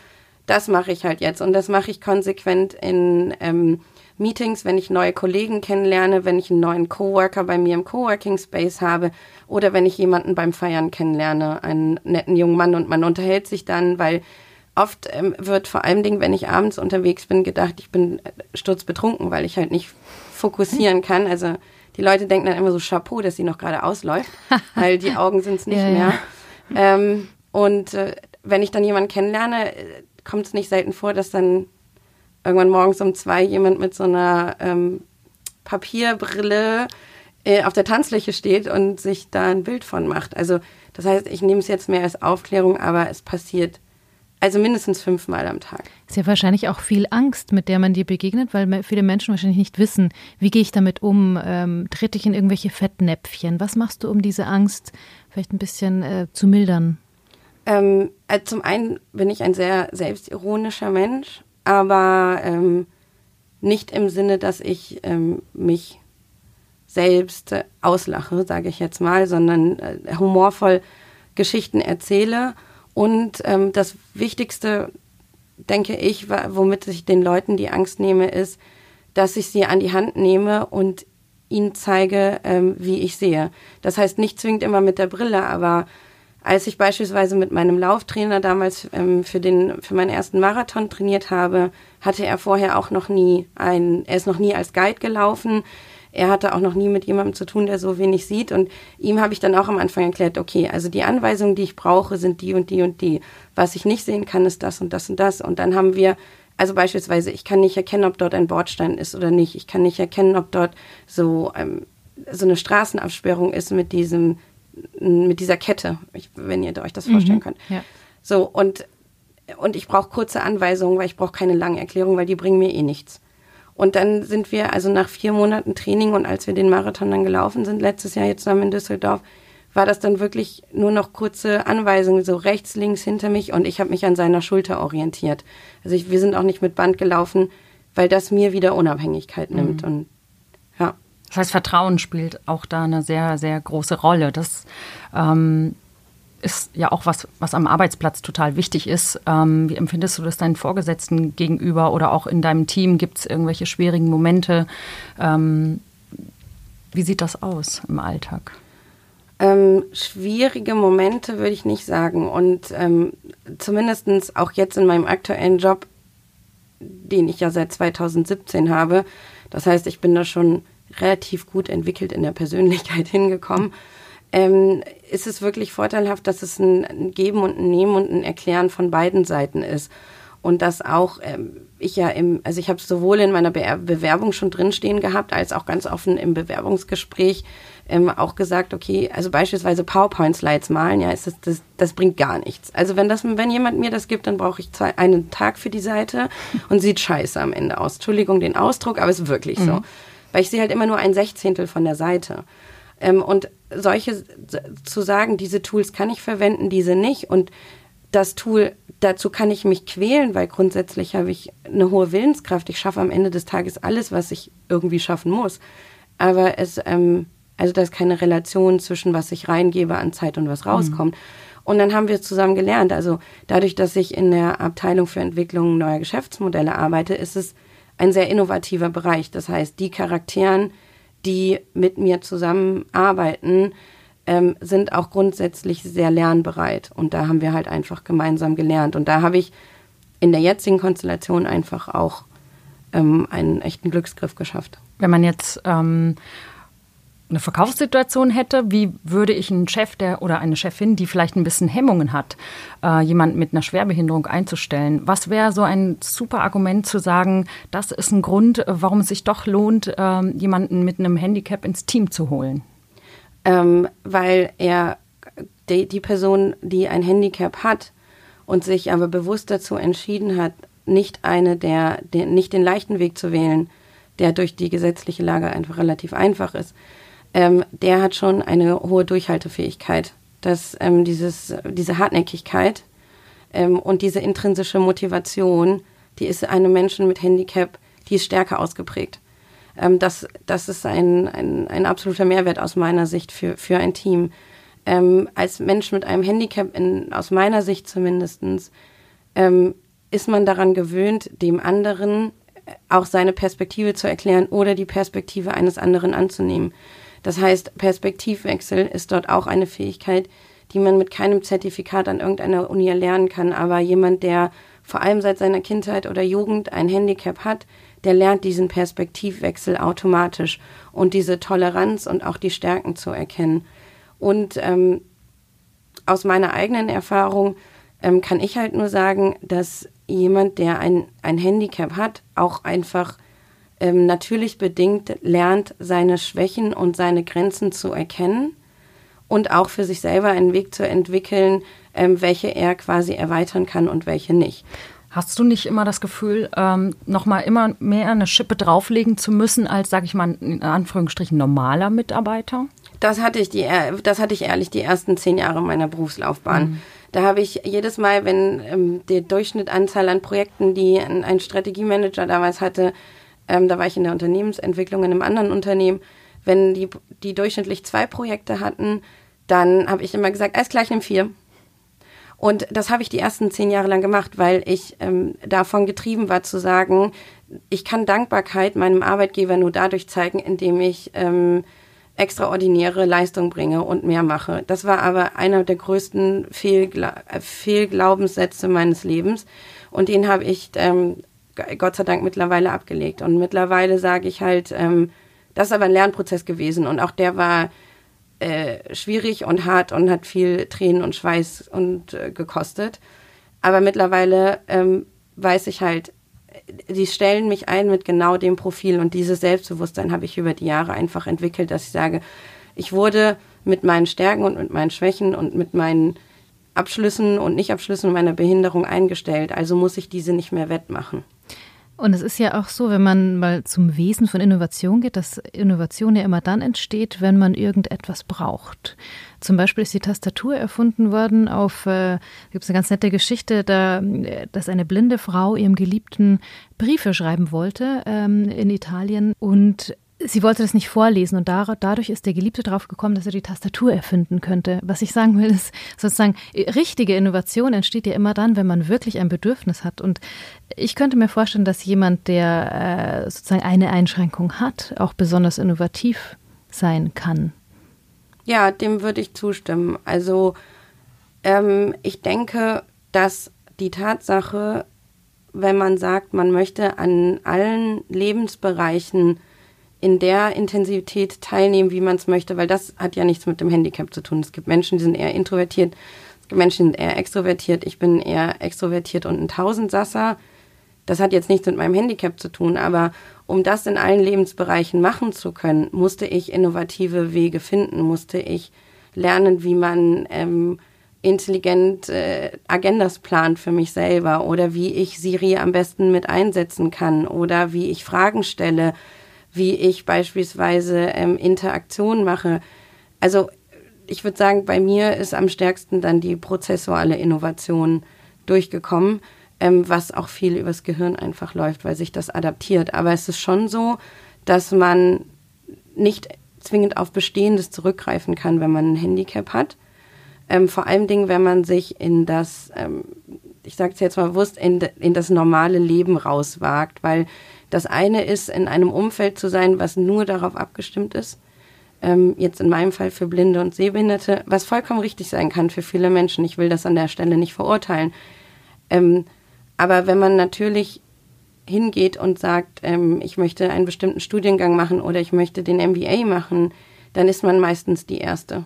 Das mache ich halt jetzt und das mache ich konsequent in ähm, Meetings, wenn ich neue Kollegen kennenlerne, wenn ich einen neuen Coworker bei mir im Coworking Space habe oder wenn ich jemanden beim Feiern kennenlerne, einen netten jungen Mann und man unterhält sich dann, weil oft ähm, wird vor allen Dingen, wenn ich abends unterwegs bin, gedacht, ich bin äh, sturzbetrunken, weil ich halt nicht fokussieren kann. Also die Leute denken dann immer so Chapeau, dass sie noch gerade ausläuft, weil die Augen sind es nicht ja, mehr. Ja. Ähm, und äh, wenn ich dann jemanden kennenlerne, äh, kommt es nicht selten vor, dass dann irgendwann morgens um zwei jemand mit so einer ähm, Papierbrille äh, auf der Tanzfläche steht und sich da ein Bild von macht. Also das heißt, ich nehme es jetzt mehr als Aufklärung, aber es passiert also mindestens fünfmal am Tag. Ist ja wahrscheinlich auch viel Angst, mit der man dir begegnet, weil viele Menschen wahrscheinlich nicht wissen, wie gehe ich damit um, ähm, trete ich in irgendwelche Fettnäpfchen. Was machst du, um diese Angst vielleicht ein bisschen äh, zu mildern? Ähm, also zum einen bin ich ein sehr selbstironischer Mensch aber ähm, nicht im Sinne, dass ich ähm, mich selbst äh, auslache, sage ich jetzt mal, sondern äh, humorvoll Geschichten erzähle. Und ähm, das Wichtigste, denke ich, womit ich den Leuten die Angst nehme, ist, dass ich sie an die Hand nehme und ihnen zeige, ähm, wie ich sehe. Das heißt nicht zwingend immer mit der Brille, aber als ich beispielsweise mit meinem Lauftrainer damals ähm, für, den, für meinen ersten Marathon trainiert habe, hatte er vorher auch noch nie ein, er ist noch nie als Guide gelaufen. Er hatte auch noch nie mit jemandem zu tun, der so wenig sieht. Und ihm habe ich dann auch am Anfang erklärt, okay, also die Anweisungen, die ich brauche, sind die und die und die. Was ich nicht sehen kann, ist das und das und das. Und dann haben wir, also beispielsweise, ich kann nicht erkennen, ob dort ein Bordstein ist oder nicht. Ich kann nicht erkennen, ob dort so, ähm, so eine Straßenabsperrung ist mit diesem mit dieser Kette, wenn ihr euch das vorstellen mhm, könnt. Ja. So, und, und ich brauche kurze Anweisungen, weil ich brauche keine langen Erklärungen, weil die bringen mir eh nichts. Und dann sind wir also nach vier Monaten Training und als wir den Marathon dann gelaufen sind, letztes Jahr jetzt zusammen in Düsseldorf, war das dann wirklich nur noch kurze Anweisungen, so rechts, links hinter mich und ich habe mich an seiner Schulter orientiert. Also ich, wir sind auch nicht mit Band gelaufen, weil das mir wieder Unabhängigkeit nimmt. Mhm. Und. Das heißt, Vertrauen spielt auch da eine sehr, sehr große Rolle. Das ähm, ist ja auch was, was am Arbeitsplatz total wichtig ist. Ähm, wie empfindest du das deinen Vorgesetzten gegenüber oder auch in deinem Team? Gibt es irgendwelche schwierigen Momente? Ähm, wie sieht das aus im Alltag? Ähm, schwierige Momente würde ich nicht sagen. Und ähm, zumindest auch jetzt in meinem aktuellen Job, den ich ja seit 2017 habe, das heißt, ich bin da schon relativ gut entwickelt in der Persönlichkeit hingekommen, ähm, ist es wirklich vorteilhaft, dass es ein Geben und ein Nehmen und ein Erklären von beiden Seiten ist. Und dass auch ähm, ich ja im, also ich habe sowohl in meiner Be Bewerbung schon drinstehen gehabt, als auch ganz offen im Bewerbungsgespräch ähm, auch gesagt, okay, also beispielsweise PowerPoint-Slides malen, ja, ist das, das, das bringt gar nichts. Also wenn das, wenn jemand mir das gibt, dann brauche ich zwei, einen Tag für die Seite und sieht scheiße am Ende aus. Entschuldigung den Ausdruck, aber es ist wirklich mhm. so weil ich sehe halt immer nur ein Sechzehntel von der Seite. Ähm, und solche zu sagen, diese Tools kann ich verwenden, diese nicht und das Tool, dazu kann ich mich quälen, weil grundsätzlich habe ich eine hohe Willenskraft. Ich schaffe am Ende des Tages alles, was ich irgendwie schaffen muss. Aber es, ähm, also da ist keine Relation zwischen was ich reingebe an Zeit und was rauskommt. Mhm. Und dann haben wir zusammen gelernt. Also dadurch, dass ich in der Abteilung für Entwicklung neuer Geschäftsmodelle arbeite, ist es ein sehr innovativer Bereich. Das heißt, die Charakteren, die mit mir zusammenarbeiten, ähm, sind auch grundsätzlich sehr lernbereit. Und da haben wir halt einfach gemeinsam gelernt. Und da habe ich in der jetzigen Konstellation einfach auch ähm, einen echten Glücksgriff geschafft. Wenn man jetzt ähm, eine Verkaufssituation hätte, wie würde ich einen Chef der oder eine Chefin, die vielleicht ein bisschen Hemmungen hat, äh, jemanden mit einer Schwerbehinderung einzustellen? Was wäre so ein super Argument zu sagen, das ist ein Grund, warum es sich doch lohnt, äh, jemanden mit einem Handicap ins Team zu holen? Ähm, weil er die, die Person, die ein Handicap hat und sich aber bewusst dazu entschieden hat, nicht eine der, der nicht den leichten Weg zu wählen, der durch die gesetzliche Lage einfach relativ einfach ist, ähm, der hat schon eine hohe Durchhaltefähigkeit. Dass ähm, dieses, diese Hartnäckigkeit ähm, und diese intrinsische Motivation, die ist einem Menschen mit Handicap, die ist stärker ausgeprägt. Ähm, das, das ist ein, ein, ein absoluter Mehrwert aus meiner Sicht für, für ein Team. Ähm, als Mensch mit einem Handicap, in, aus meiner Sicht zumindest, ähm, ist man daran gewöhnt, dem anderen auch seine Perspektive zu erklären oder die Perspektive eines anderen anzunehmen. Das heißt, Perspektivwechsel ist dort auch eine Fähigkeit, die man mit keinem Zertifikat an irgendeiner Uni erlernen kann. Aber jemand, der vor allem seit seiner Kindheit oder Jugend ein Handicap hat, der lernt diesen Perspektivwechsel automatisch und diese Toleranz und auch die Stärken zu erkennen. Und ähm, aus meiner eigenen Erfahrung ähm, kann ich halt nur sagen, dass jemand, der ein, ein Handicap hat, auch einfach ähm, natürlich bedingt lernt, seine Schwächen und seine Grenzen zu erkennen und auch für sich selber einen Weg zu entwickeln, ähm, welche er quasi erweitern kann und welche nicht. Hast du nicht immer das Gefühl, ähm, nochmal immer mehr eine Schippe drauflegen zu müssen als, sage ich mal, in Anführungsstrichen normaler Mitarbeiter? Das hatte ich, die, das hatte ich ehrlich die ersten zehn Jahre meiner Berufslaufbahn. Mhm. Da habe ich jedes Mal, wenn ähm, der Durchschnittanzahl an Projekten, die ein, ein Strategiemanager damals hatte, ähm, da war ich in der Unternehmensentwicklung in einem anderen Unternehmen, wenn die, die durchschnittlich zwei Projekte hatten, dann habe ich immer gesagt, alles gleich nimm vier. Und das habe ich die ersten zehn Jahre lang gemacht, weil ich ähm, davon getrieben war zu sagen, ich kann Dankbarkeit meinem Arbeitgeber nur dadurch zeigen, indem ich ähm, extraordinäre Leistung bringe und mehr mache. Das war aber einer der größten Fehlgla Fehlglaubenssätze meines Lebens. Und den habe ich ähm, Gott sei Dank mittlerweile abgelegt. Und mittlerweile sage ich halt, ähm, das ist aber ein Lernprozess gewesen. Und auch der war äh, schwierig und hart und hat viel Tränen und Schweiß und äh, gekostet. Aber mittlerweile ähm, weiß ich halt, die stellen mich ein mit genau dem Profil und dieses Selbstbewusstsein habe ich über die Jahre einfach entwickelt, dass ich sage, ich wurde mit meinen Stärken und mit meinen Schwächen und mit meinen Abschlüssen und Nicht-Abschlüssen meiner Behinderung eingestellt, also muss ich diese nicht mehr wettmachen. Und es ist ja auch so, wenn man mal zum Wesen von Innovation geht, dass Innovation ja immer dann entsteht, wenn man irgendetwas braucht. Zum Beispiel ist die Tastatur erfunden worden auf, äh, gibt es eine ganz nette Geschichte, da, dass eine blinde Frau ihrem Geliebten Briefe schreiben wollte ähm, in Italien und sie wollte das nicht vorlesen und dadurch ist der Geliebte drauf gekommen, dass er die Tastatur erfinden könnte. Was ich sagen will, ist sozusagen, richtige Innovation entsteht ja immer dann, wenn man wirklich ein Bedürfnis hat. Und ich könnte mir vorstellen, dass jemand, der äh, sozusagen eine Einschränkung hat, auch besonders innovativ sein kann. Ja, dem würde ich zustimmen. Also ähm, ich denke, dass die Tatsache, wenn man sagt, man möchte an allen Lebensbereichen in der Intensität teilnehmen, wie man es möchte, weil das hat ja nichts mit dem Handicap zu tun. Es gibt Menschen, die sind eher introvertiert, es gibt Menschen, die sind eher extrovertiert. Ich bin eher extrovertiert und ein Tausendsasser. Das hat jetzt nichts mit meinem Handicap zu tun, aber um das in allen Lebensbereichen machen zu können, musste ich innovative Wege finden, musste ich lernen, wie man ähm, intelligent äh, Agendas plant für mich selber oder wie ich Siri am besten mit einsetzen kann oder wie ich Fragen stelle, wie ich beispielsweise ähm, Interaktion mache. Also ich würde sagen, bei mir ist am stärksten dann die prozessuale Innovation durchgekommen, ähm, was auch viel übers Gehirn einfach läuft, weil sich das adaptiert. Aber es ist schon so, dass man nicht zwingend auf Bestehendes zurückgreifen kann, wenn man ein Handicap hat. Ähm, vor allen Dingen, wenn man sich in das, ähm, ich sage es jetzt mal bewusst, in, in das normale Leben rauswagt, weil das eine ist, in einem Umfeld zu sein, was nur darauf abgestimmt ist. Ähm, jetzt in meinem Fall für Blinde und Sehbehinderte, was vollkommen richtig sein kann für viele Menschen. Ich will das an der Stelle nicht verurteilen. Ähm, aber wenn man natürlich hingeht und sagt, ähm, ich möchte einen bestimmten Studiengang machen oder ich möchte den MBA machen, dann ist man meistens die Erste.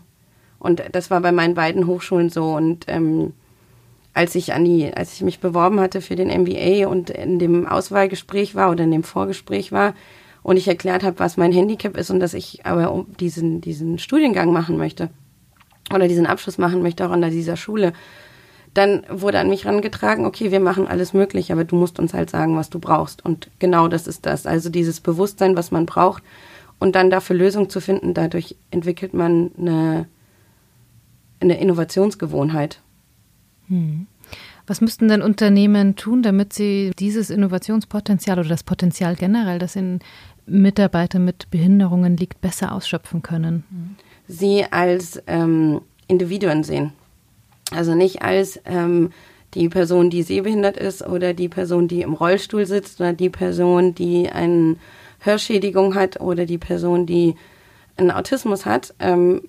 Und das war bei meinen beiden Hochschulen so. Und ähm, als ich an die, als ich mich beworben hatte für den MBA und in dem Auswahlgespräch war oder in dem Vorgespräch war und ich erklärt habe, was mein Handicap ist und dass ich aber diesen, diesen Studiengang machen möchte oder diesen Abschluss machen möchte auch an dieser Schule, dann wurde an mich rangetragen, okay, wir machen alles möglich, aber du musst uns halt sagen, was du brauchst. Und genau das ist das. Also dieses Bewusstsein, was man braucht und dann dafür Lösungen zu finden, dadurch entwickelt man eine, eine Innovationsgewohnheit. Hm. Was müssten denn Unternehmen tun, damit sie dieses Innovationspotenzial oder das Potenzial generell, das in Mitarbeitern mit Behinderungen liegt, besser ausschöpfen können? Sie als ähm, Individuen sehen. Also nicht als ähm, die Person, die sehbehindert ist oder die Person, die im Rollstuhl sitzt oder die Person, die eine Hörschädigung hat oder die Person, die einen Autismus hat, ähm,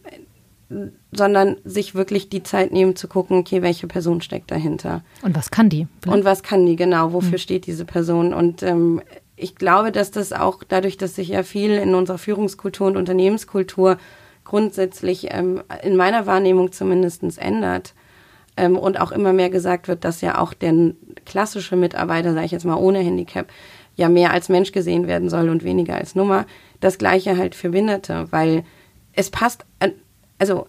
sondern sich wirklich die Zeit nehmen zu gucken, okay, welche Person steckt dahinter. Und was kann die? Vielleicht? Und was kann die, genau, wofür mhm. steht diese Person? Und ähm, ich glaube, dass das auch dadurch, dass sich ja viel in unserer Führungskultur und Unternehmenskultur grundsätzlich ähm, in meiner Wahrnehmung zumindest ändert, ähm, und auch immer mehr gesagt wird, dass ja auch der klassische Mitarbeiter, sage ich jetzt mal ohne Handicap, ja mehr als Mensch gesehen werden soll und weniger als Nummer. Das gleiche halt für Behinderte, weil es passt, also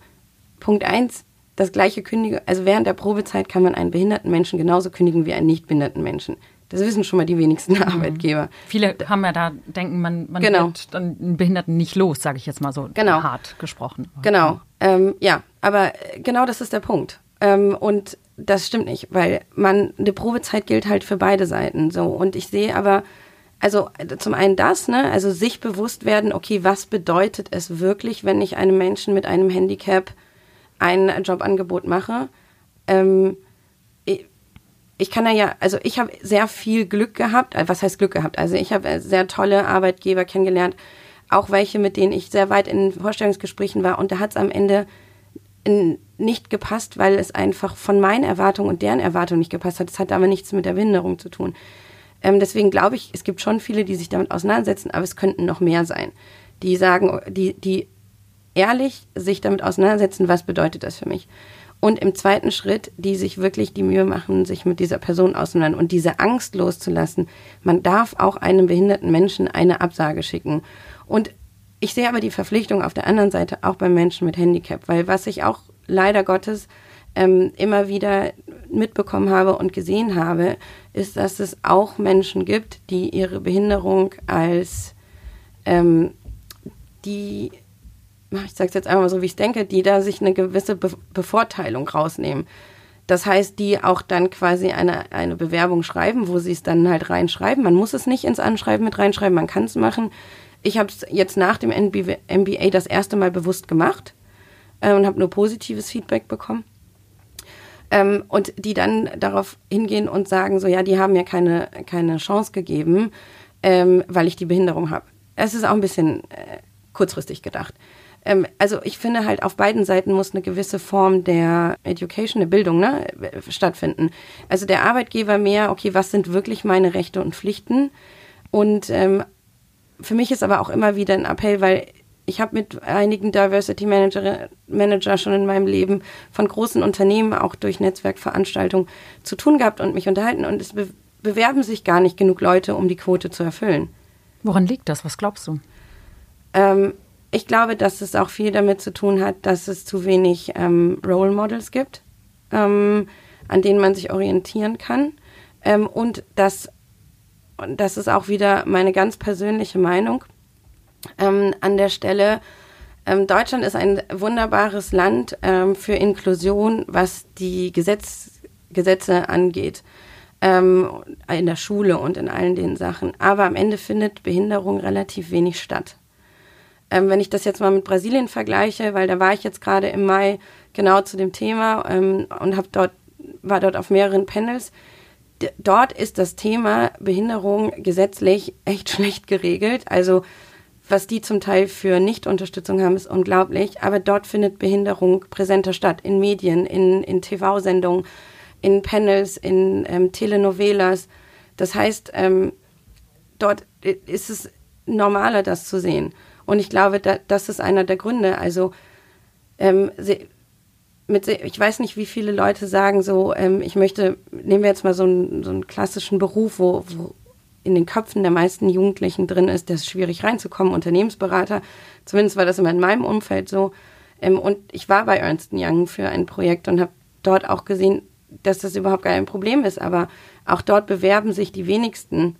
Punkt eins, das gleiche kündigen, also während der Probezeit kann man einen behinderten Menschen genauso kündigen wie einen nicht behinderten Menschen. Das wissen schon mal die wenigsten mhm. Arbeitgeber. Viele haben ja da denken, man, man genau. wird dann einen Behinderten nicht los, sage ich jetzt mal so genau. hart gesprochen. Genau, ähm, ja, aber genau das ist der Punkt. Ähm, und das stimmt nicht, weil man, eine Probezeit gilt halt für beide Seiten so. Und ich sehe aber, also zum einen das, ne, also sich bewusst werden, okay, was bedeutet es wirklich, wenn ich einem Menschen mit einem Handicap ein Jobangebot mache? Ähm, ich, kann da ja, also ich habe sehr viel Glück gehabt. Äh, was heißt Glück gehabt? Also ich habe sehr tolle Arbeitgeber kennengelernt, auch welche, mit denen ich sehr weit in Vorstellungsgesprächen war. Und da hat es am Ende nicht gepasst, weil es einfach von meinen Erwartungen und deren Erwartungen nicht gepasst hat. Es hat aber nichts mit der Behinderung zu tun. Ähm, deswegen glaube ich, es gibt schon viele, die sich damit auseinandersetzen, aber es könnten noch mehr sein, die sagen, die, die ehrlich sich damit auseinandersetzen, was bedeutet das für mich. Und im zweiten Schritt, die sich wirklich die Mühe machen, sich mit dieser Person auseinanderzusetzen und diese Angst loszulassen. Man darf auch einem behinderten Menschen eine Absage schicken. Und ich sehe aber die Verpflichtung auf der anderen Seite auch bei Menschen mit Handicap, weil was ich auch leider Gottes ähm, immer wieder mitbekommen habe und gesehen habe, ist, dass es auch Menschen gibt, die ihre Behinderung als ähm, die, ich sage es jetzt einmal so, wie ich es denke, die da sich eine gewisse Be Bevorteilung rausnehmen. Das heißt, die auch dann quasi eine, eine Bewerbung schreiben, wo sie es dann halt reinschreiben. Man muss es nicht ins Anschreiben mit reinschreiben, man kann es machen ich habe es jetzt nach dem MBA das erste Mal bewusst gemacht äh, und habe nur positives Feedback bekommen. Ähm, und die dann darauf hingehen und sagen, so ja, die haben mir keine, keine Chance gegeben, ähm, weil ich die Behinderung habe. Es ist auch ein bisschen äh, kurzfristig gedacht. Ähm, also ich finde halt, auf beiden Seiten muss eine gewisse Form der Education, der Bildung ne, stattfinden. Also der Arbeitgeber mehr, okay, was sind wirklich meine Rechte und Pflichten? Und ähm, für mich ist aber auch immer wieder ein Appell, weil ich habe mit einigen Diversity Manager, Manager schon in meinem Leben von großen Unternehmen auch durch Netzwerkveranstaltungen zu tun gehabt und mich unterhalten und es be bewerben sich gar nicht genug Leute, um die Quote zu erfüllen. Woran liegt das? Was glaubst du? Ähm, ich glaube, dass es auch viel damit zu tun hat, dass es zu wenig ähm, Role Models gibt, ähm, an denen man sich orientieren kann ähm, und dass und das ist auch wieder meine ganz persönliche Meinung, ähm, an der Stelle Ähm, Deutschland ist ein wunderbares Land ähm, für Inklusion, was die Gesetz, Gesetze angeht. Ähm, in der Schule und in allen den Sachen. Aber am Ende findet Behinderung relativ wenig statt. Ähm, wenn ich das jetzt mal mit Brasilien vergleiche, weil da war ich jetzt gerade im Mai genau zu dem Thema ähm, und habe dort war dort auf mehreren Panels. D dort ist das Thema Behinderung gesetzlich echt schlecht geregelt. Also was die zum Teil für Nichtunterstützung haben, ist unglaublich. Aber dort findet Behinderung präsenter statt, in Medien, in, in TV-Sendungen, in Panels, in ähm, Telenovelas. Das heißt, ähm, dort ist es normaler, das zu sehen. Und ich glaube, da, das ist einer der Gründe. Also ähm, sie, mit, ich weiß nicht, wie viele Leute sagen so, ähm, ich möchte, nehmen wir jetzt mal so einen, so einen klassischen Beruf, wo, wo in den Köpfen der meisten Jugendlichen drin ist, das ist schwierig reinzukommen, Unternehmensberater. Zumindest war das immer in meinem Umfeld so. Ähm, und ich war bei Ernst Young für ein Projekt und habe dort auch gesehen, dass das überhaupt gar kein Problem ist. Aber auch dort bewerben sich die wenigsten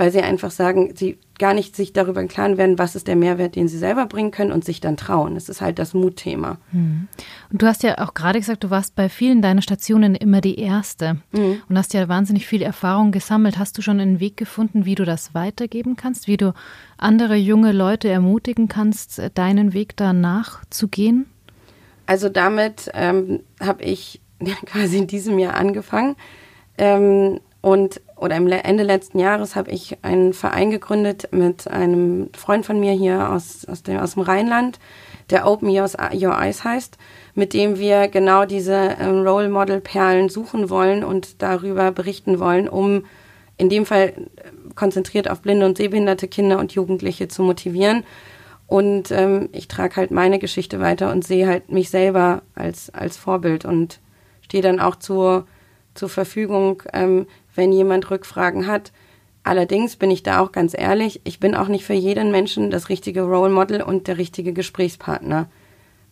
weil sie einfach sagen, sie gar nicht sich darüber im Klaren werden, was ist der Mehrwert, den sie selber bringen können und sich dann trauen. Das ist halt das Mutthema. Mhm. Und du hast ja auch gerade gesagt, du warst bei vielen deiner Stationen immer die Erste mhm. und hast ja wahnsinnig viel Erfahrung gesammelt. Hast du schon einen Weg gefunden, wie du das weitergeben kannst, wie du andere junge Leute ermutigen kannst, deinen Weg danach zu gehen? Also damit ähm, habe ich quasi in diesem Jahr angefangen. Ähm, und oder im Ende letzten Jahres habe ich einen Verein gegründet mit einem Freund von mir hier aus, aus, dem, aus dem Rheinland, der Open Your, Eyes heißt, mit dem wir genau diese ähm, Role Model Perlen suchen wollen und darüber berichten wollen, um in dem Fall äh, konzentriert auf blinde und sehbehinderte Kinder und Jugendliche zu motivieren. Und ähm, ich trage halt meine Geschichte weiter und sehe halt mich selber als, als Vorbild und stehe dann auch zur, zur Verfügung, ähm, wenn jemand Rückfragen hat. Allerdings bin ich da auch ganz ehrlich, ich bin auch nicht für jeden Menschen das richtige Role Model und der richtige Gesprächspartner,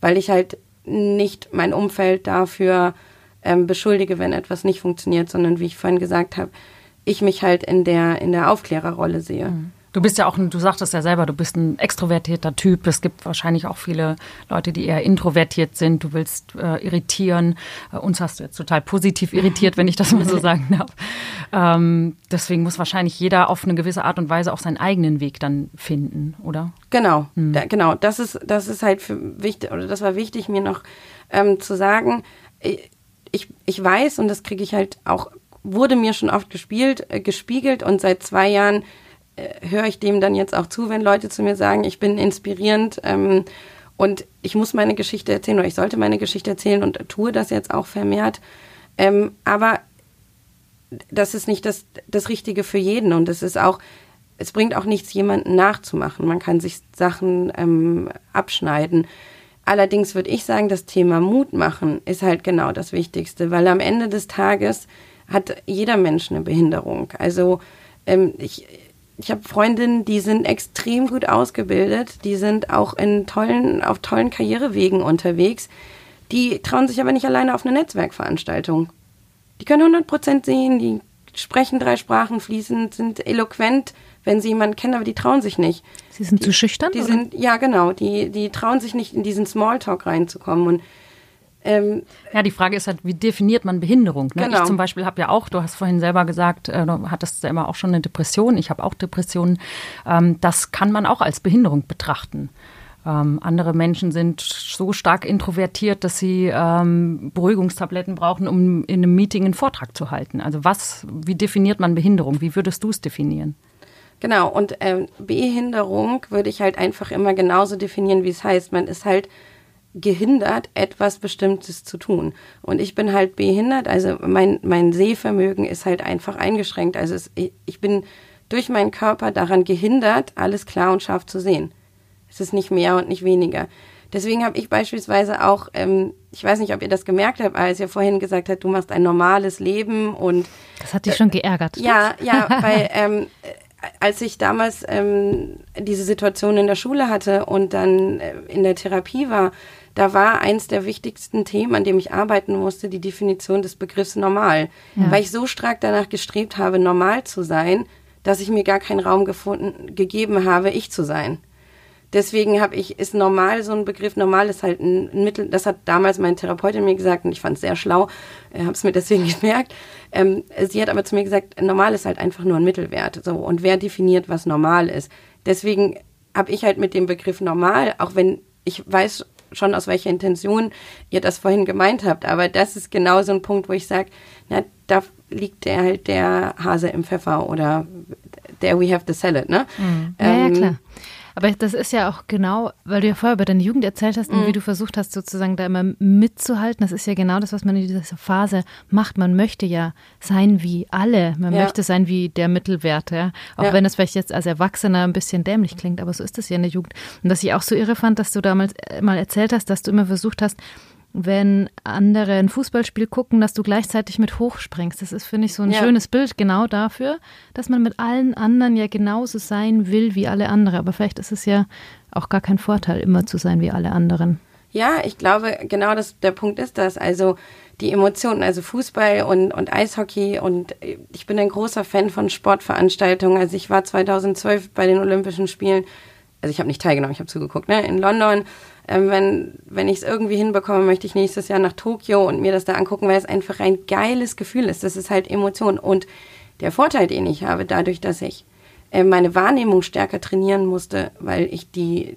weil ich halt nicht mein Umfeld dafür ähm, beschuldige, wenn etwas nicht funktioniert, sondern wie ich vorhin gesagt habe, ich mich halt in der in der Aufklärerrolle sehe. Mhm. Du bist ja auch, du sagtest ja selber, du bist ein extrovertierter Typ. Es gibt wahrscheinlich auch viele Leute, die eher introvertiert sind. Du willst äh, irritieren. Äh, uns hast du jetzt total positiv irritiert, wenn ich das mal so sagen darf. Ähm, deswegen muss wahrscheinlich jeder auf eine gewisse Art und Weise auch seinen eigenen Weg dann finden, oder? Genau, hm. da, genau. Das ist, das ist halt für wichtig, oder das war wichtig, mir noch ähm, zu sagen. Ich, ich weiß, und das kriege ich halt auch, wurde mir schon oft gespielt, äh, gespiegelt und seit zwei Jahren höre ich dem dann jetzt auch zu, wenn Leute zu mir sagen, ich bin inspirierend ähm, und ich muss meine Geschichte erzählen oder ich sollte meine Geschichte erzählen und tue das jetzt auch vermehrt. Ähm, aber das ist nicht das, das Richtige für jeden und es ist auch, es bringt auch nichts, jemanden nachzumachen. Man kann sich Sachen ähm, abschneiden. Allerdings würde ich sagen, das Thema Mut machen ist halt genau das Wichtigste, weil am Ende des Tages hat jeder Mensch eine Behinderung. Also ähm, ich, ich habe Freundinnen, die sind extrem gut ausgebildet, die sind auch in tollen, auf tollen Karrierewegen unterwegs. Die trauen sich aber nicht alleine auf eine Netzwerkveranstaltung. Die können 100 Prozent sehen, die sprechen drei Sprachen fließend, sind eloquent, wenn sie jemanden kennen, aber die trauen sich nicht. Sie sind die, zu schüchtern? Die oder? sind, ja genau, die, die trauen sich nicht in diesen Smalltalk reinzukommen und ähm, ja, die Frage ist halt, wie definiert man Behinderung? Ne? Genau. Ich zum Beispiel habe ja auch, du hast vorhin selber gesagt, äh, du hattest ja immer auch schon eine Depression, ich habe auch Depressionen. Ähm, das kann man auch als Behinderung betrachten. Ähm, andere Menschen sind so stark introvertiert, dass sie ähm, Beruhigungstabletten brauchen, um in einem Meeting einen Vortrag zu halten. Also was, wie definiert man Behinderung? Wie würdest du es definieren? Genau, und ähm, Behinderung würde ich halt einfach immer genauso definieren, wie es heißt. Man ist halt gehindert, etwas Bestimmtes zu tun. Und ich bin halt behindert, also mein, mein Sehvermögen ist halt einfach eingeschränkt. Also es, ich bin durch meinen Körper daran gehindert, alles klar und scharf zu sehen. Es ist nicht mehr und nicht weniger. Deswegen habe ich beispielsweise auch, ähm, ich weiß nicht, ob ihr das gemerkt habt, als ihr vorhin gesagt habt, du machst ein normales Leben und das hat dich schon geärgert. Ja, ja, weil ähm, als ich damals ähm, diese Situation in der Schule hatte und dann äh, in der Therapie war, da war eins der wichtigsten Themen, an dem ich arbeiten musste, die Definition des Begriffs normal. Ja. Weil ich so stark danach gestrebt habe, normal zu sein, dass ich mir gar keinen Raum gefunden, gegeben habe, ich zu sein. Deswegen habe ich, ist normal so ein Begriff, normal ist halt ein Mittel, das hat damals meine Therapeutin mir gesagt und ich fand es sehr schlau, äh, habe es mir deswegen gemerkt. Ähm, sie hat aber zu mir gesagt, normal ist halt einfach nur ein Mittelwert. So, und wer definiert, was normal ist? Deswegen habe ich halt mit dem Begriff normal, auch wenn ich weiß schon, aus welcher Intention ihr das vorhin gemeint habt, aber das ist genau so ein Punkt, wo ich sage, na, da liegt der halt der Hase im Pfeffer oder der We have the salad, ne? Mhm. Ja, ähm, ja, klar. Aber das ist ja auch genau, weil du ja vorher über deine Jugend erzählt hast und mhm. wie du versucht hast, sozusagen da immer mitzuhalten. Das ist ja genau das, was man in dieser Phase macht. Man möchte ja sein wie alle. Man ja. möchte sein wie der Mittelwert. Ja? Auch ja. wenn es vielleicht jetzt als Erwachsener ein bisschen dämlich klingt, aber so ist es ja in der Jugend. Und dass ich auch so irre fand, dass du damals äh, mal erzählt hast, dass du immer versucht hast, wenn andere ein Fußballspiel gucken, dass du gleichzeitig mit hochspringst. Das ist, finde ich, so ein ja. schönes Bild genau dafür, dass man mit allen anderen ja genauso sein will wie alle anderen. Aber vielleicht ist es ja auch gar kein Vorteil, immer zu sein wie alle anderen. Ja, ich glaube, genau das, der Punkt ist das. Also die Emotionen, also Fußball und, und Eishockey und ich bin ein großer Fan von Sportveranstaltungen. Also ich war 2012 bei den Olympischen Spielen, also ich habe nicht teilgenommen, ich habe zugeguckt, ne, in London wenn, wenn ich es irgendwie hinbekomme, möchte ich nächstes Jahr nach Tokio und mir das da angucken, weil es einfach ein geiles Gefühl ist. Das ist halt Emotion. Und der Vorteil, den ich habe, dadurch, dass ich äh, meine Wahrnehmung stärker trainieren musste, weil ich die, äh,